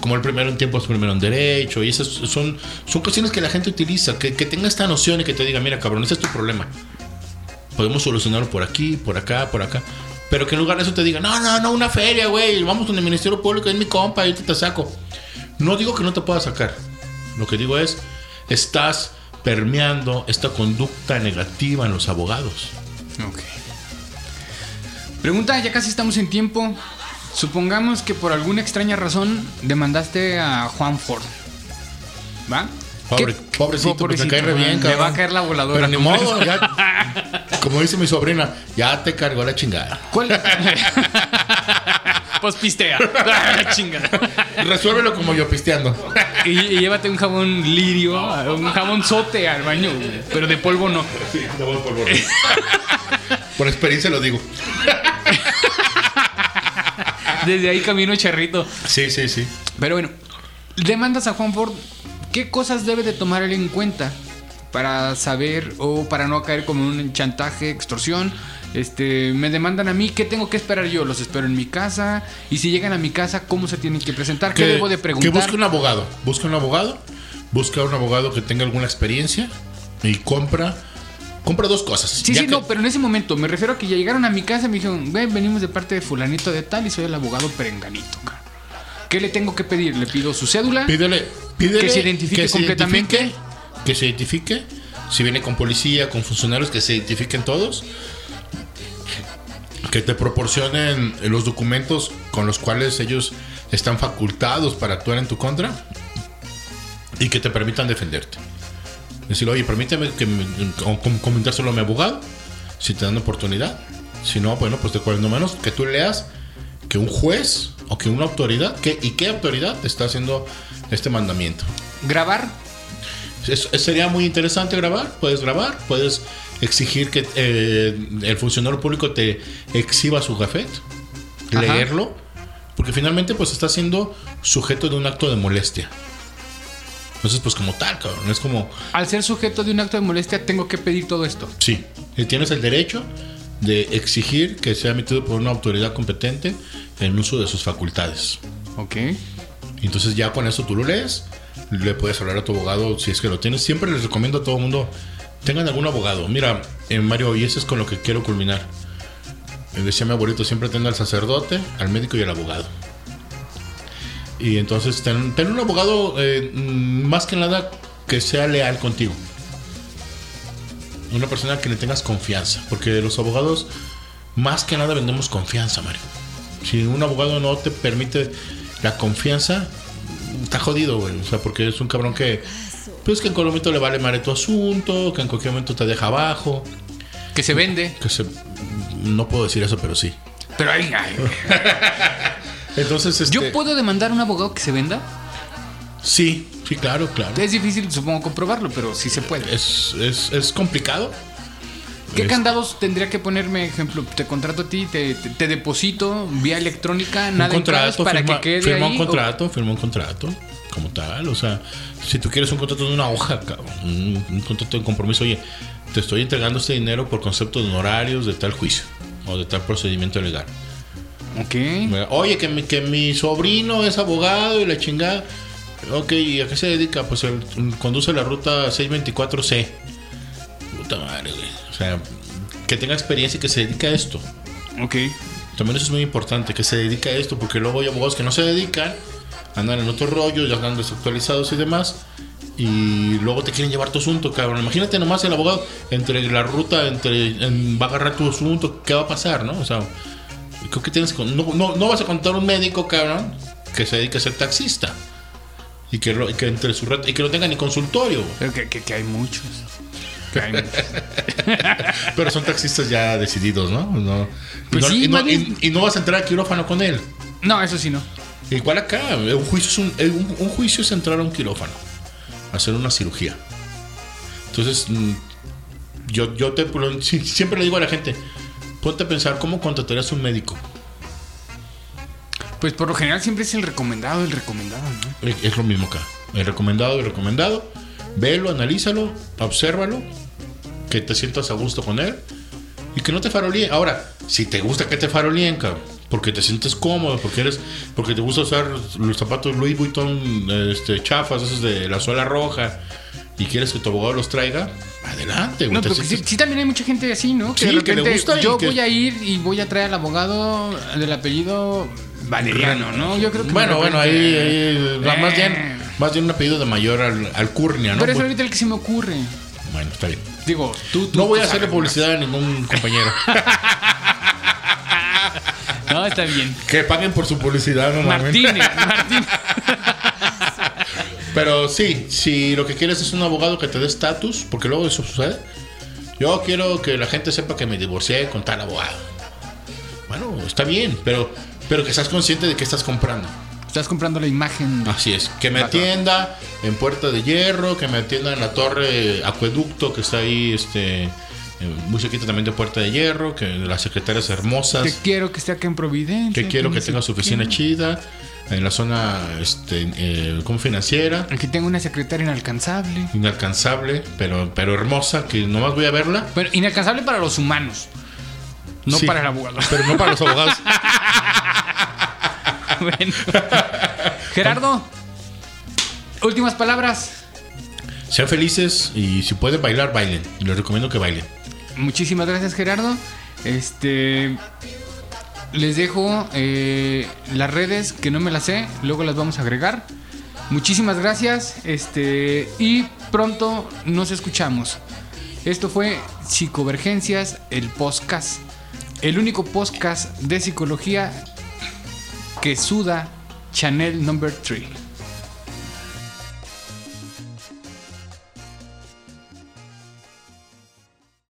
como el primero en tiempo es primero en derecho, y esas son, son cuestiones que la gente utiliza, que, que tenga esta noción y que te diga, mira cabrón, ese es tu problema. Podemos solucionarlo por aquí, por acá, por acá. Pero que en lugar de eso te diga, no, no, no, una feria, güey, vamos con el Ministerio Público, es mi compa, y te, te saco. No digo que no te pueda sacar. Lo que digo es, estás permeando esta conducta negativa en los abogados. Ok. Pregunta, ya casi estamos en tiempo. Supongamos que por alguna extraña razón demandaste a Juan Ford. ¿Va? Pobre- ¿Qué- pobrecito, porque me cae re bien, Le va a caer la voladora. Pero ni ¿cómo modo, ya, como dice mi sobrina, ya te cargó la chingada. ¿Cuál? pues pistea. Chingada. Resuélvelo como yo pisteando. Y, y llévate un jabón lirio, un jabón sote al baño, güey, pero de polvo no. Por experiencia lo digo. Desde ahí camino charrito. Sí, sí, sí. Pero bueno, demandas a Juan Ford. ¿Qué cosas debe de tomar él en cuenta para saber o para no caer como un chantaje, extorsión? Este, me demandan a mí, ¿qué tengo que esperar yo? Los espero en mi casa. Y si llegan a mi casa, ¿cómo se tienen que presentar? ¿Qué debo de preguntar? Que busque un abogado. Busca un abogado. Busca un abogado que tenga alguna experiencia. Y compra. Compra dos cosas. Sí, sí, que- no, pero en ese momento me refiero a que ya llegaron a mi casa y me dijeron, ven, venimos de parte de fulanito de tal y soy el abogado perenganito. cabrón". ¿Qué le tengo que pedir? Le pido su cédula. Pídele, pídele Que se identifique completamente. identifique, que se identifique. Si viene con policía, con funcionarios, que se identifiquen todos. Que te proporcionen los documentos con los cuales ellos están facultados para actuar en tu contra. Y que te permitan defenderte. Decir, oye, permíteme que me- com- com- comentárselo a mi abogado. Si te dan oportunidad. Si no, bueno, pues de cuando menos que tú leas que un juez o que una autoridad, que, ¿y qué autoridad está haciendo este mandamiento? Grabar. Es- es- sería muy interesante grabar, puedes grabar, puedes exigir que eh, el funcionario público te exhiba su gafet, Ajá. leerlo, porque finalmente pues está siendo sujeto de un acto de molestia. Entonces, pues como tal, cabrón, es como, Al ser sujeto de un acto de molestia, tengo que pedir todo esto. sí, y tienes el derecho de exigir que sea emitido por una autoridad competente en uso de sus facultades. Ok. Entonces ya con eso tú lo lees, le puedes hablar a tu abogado si es que lo tienes. Siempre les recomiendo a todo el mundo, tengan algún abogado. Mira, eh, Mario, y eso es con lo que quiero culminar. Decía mi abuelito, siempre ten al sacerdote, al médico y al abogado. Y entonces ten, ten un abogado eh, mm, más que nada que sea leal contigo. Una persona que le tengas confianza. Porque los abogados más que nada vendemos confianza, Mario. Si un abogado no te permite la confianza, está jodido, güey. O sea, porque es un cabrón que, pues que en cualquier momento le vale madre tu asunto, que en cualquier momento te deja abajo. Que se vende. Que se. No puedo decir eso, pero sí. Pero ay, ay. Entonces, este, ¿Yo puedo demandar a un abogado que se venda? Sí, sí, claro, claro. Es difícil, supongo, comprobarlo, pero sí se puede. Es, es, es complicado. ¿Qué Es- candados tendría que ponerme? Ejemplo, te contrato a ti, te, te- te deposito vía electrónica, un nada en cash contrato, para firma, que quede firma ahí. un o- contrato, firma un contrato, como tal. O sea, si tú quieres un contrato de una hoja, un, un contrato de compromiso, oye, te estoy entregando este dinero por concepto de honorarios de tal juicio o de tal procedimiento legal. Ok. Oye, que mi, que mi sobrino es abogado y la chingada. Ok, ¿y a qué se dedica? Pues él conduce la ruta 624C. Puta madre, güey. O sea, que tenga experiencia y que se dedique a esto. Ok. También eso es muy importante, que se dedique a esto, porque luego hay abogados que no se dedican, andan en otro rollo, ya andan desactualizados y demás, y luego te quieren llevar tu asunto, cabrón. Imagínate nomás el abogado entre la ruta, entre en- va a agarrar tu asunto, ¿qué va a pasar, no? O sea, creo que tienes no, no, no vas a contar un médico, cabrón, que se dedique a ser taxista. Y que, lo- y que entre su red- y que no tenga ni consultorio. Que, que- que hay muchos. Que hay muchos. Pero son taxistas ya decididos, ¿no? Pues sí, y no- más bien- y- y no vas a entrar al quirófano con él. No, eso sí no. Igual acá, un juicio es, un, eh, un- un juicio es entrar a un quirófano, hacer una cirugía. Entonces, mm, yo, yo te siempre le digo a la gente, ponte a pensar cómo contratarías un médico. Pues por lo general siempre es el recomendado, el recomendado, ¿no? Es, es lo mismo acá. El recomendado, el recomendado. Velo, analízalo, obsérvalo, que te sientas a gusto con él y que no te faroleen. Ahora, si te gusta que te faroleen, cabrón, porque te sientes cómodo, porque eres, porque te gusta usar los zapatos Louis Vuitton este, chafas, esos de la suela roja, y quieres que tu abogado los traiga, adelante, güey. No, te pero que sí, también hay mucha gente así, ¿no? Sí, de que le repente gusta yo que- voy a ir y voy a traer al abogado del apellido Valeriano, ¿no? Yo creo que Bueno, bueno, ahí, ahí, más Eh. bien, más bien un apellido de mayor al, alcurnia, ¿no? Pero es Pues- ahorita el que se me ocurre. bueno, está bien. Digo, tú, tú No voy a hacerle publicidad a ningún compañero. más. No, está bien. que paguen por su publicidad, no. Martínez, Martínez. Pero sí, si lo que quieres es un abogado que te dé estatus, porque luego eso sucede. Yo quiero que la gente sepa que me divorcié con tal abogado. Bueno, está bien, pero, pero que seas consciente de que estás comprando. Estás comprando la imagen. Así es, que me atienda en Puerta de Hierro, que me atienda en la torre Acueducto, que está ahí, este, eh, muy cerquita también de Puerta de Hierro, que las secretarias hermosas. Que quiero que esté acá en Providencia. que quiero que tenga su oficina chida en la zona este eh, como financiera Aquí tengo una secretaria inalcanzable. inalcanzable pero pero hermosa que nomás voy a verla Bueno, inalcanzable para los humanos. No Sí, para el abogado. pero no para los abogados Bueno. Gerardo, últimas palabras. sean felices y si pueden bailar bailen les recomiendo que bailen Muchísimas gracias, Gerardo. Este. Les dejo eh, las redes que no me las sé, luego las vamos a agregar. Muchísimas gracias. Este. Y pronto nos escuchamos. Esto fue Psicovergencias, el podcast. El único podcast de psicología que suda Chanel Number 3.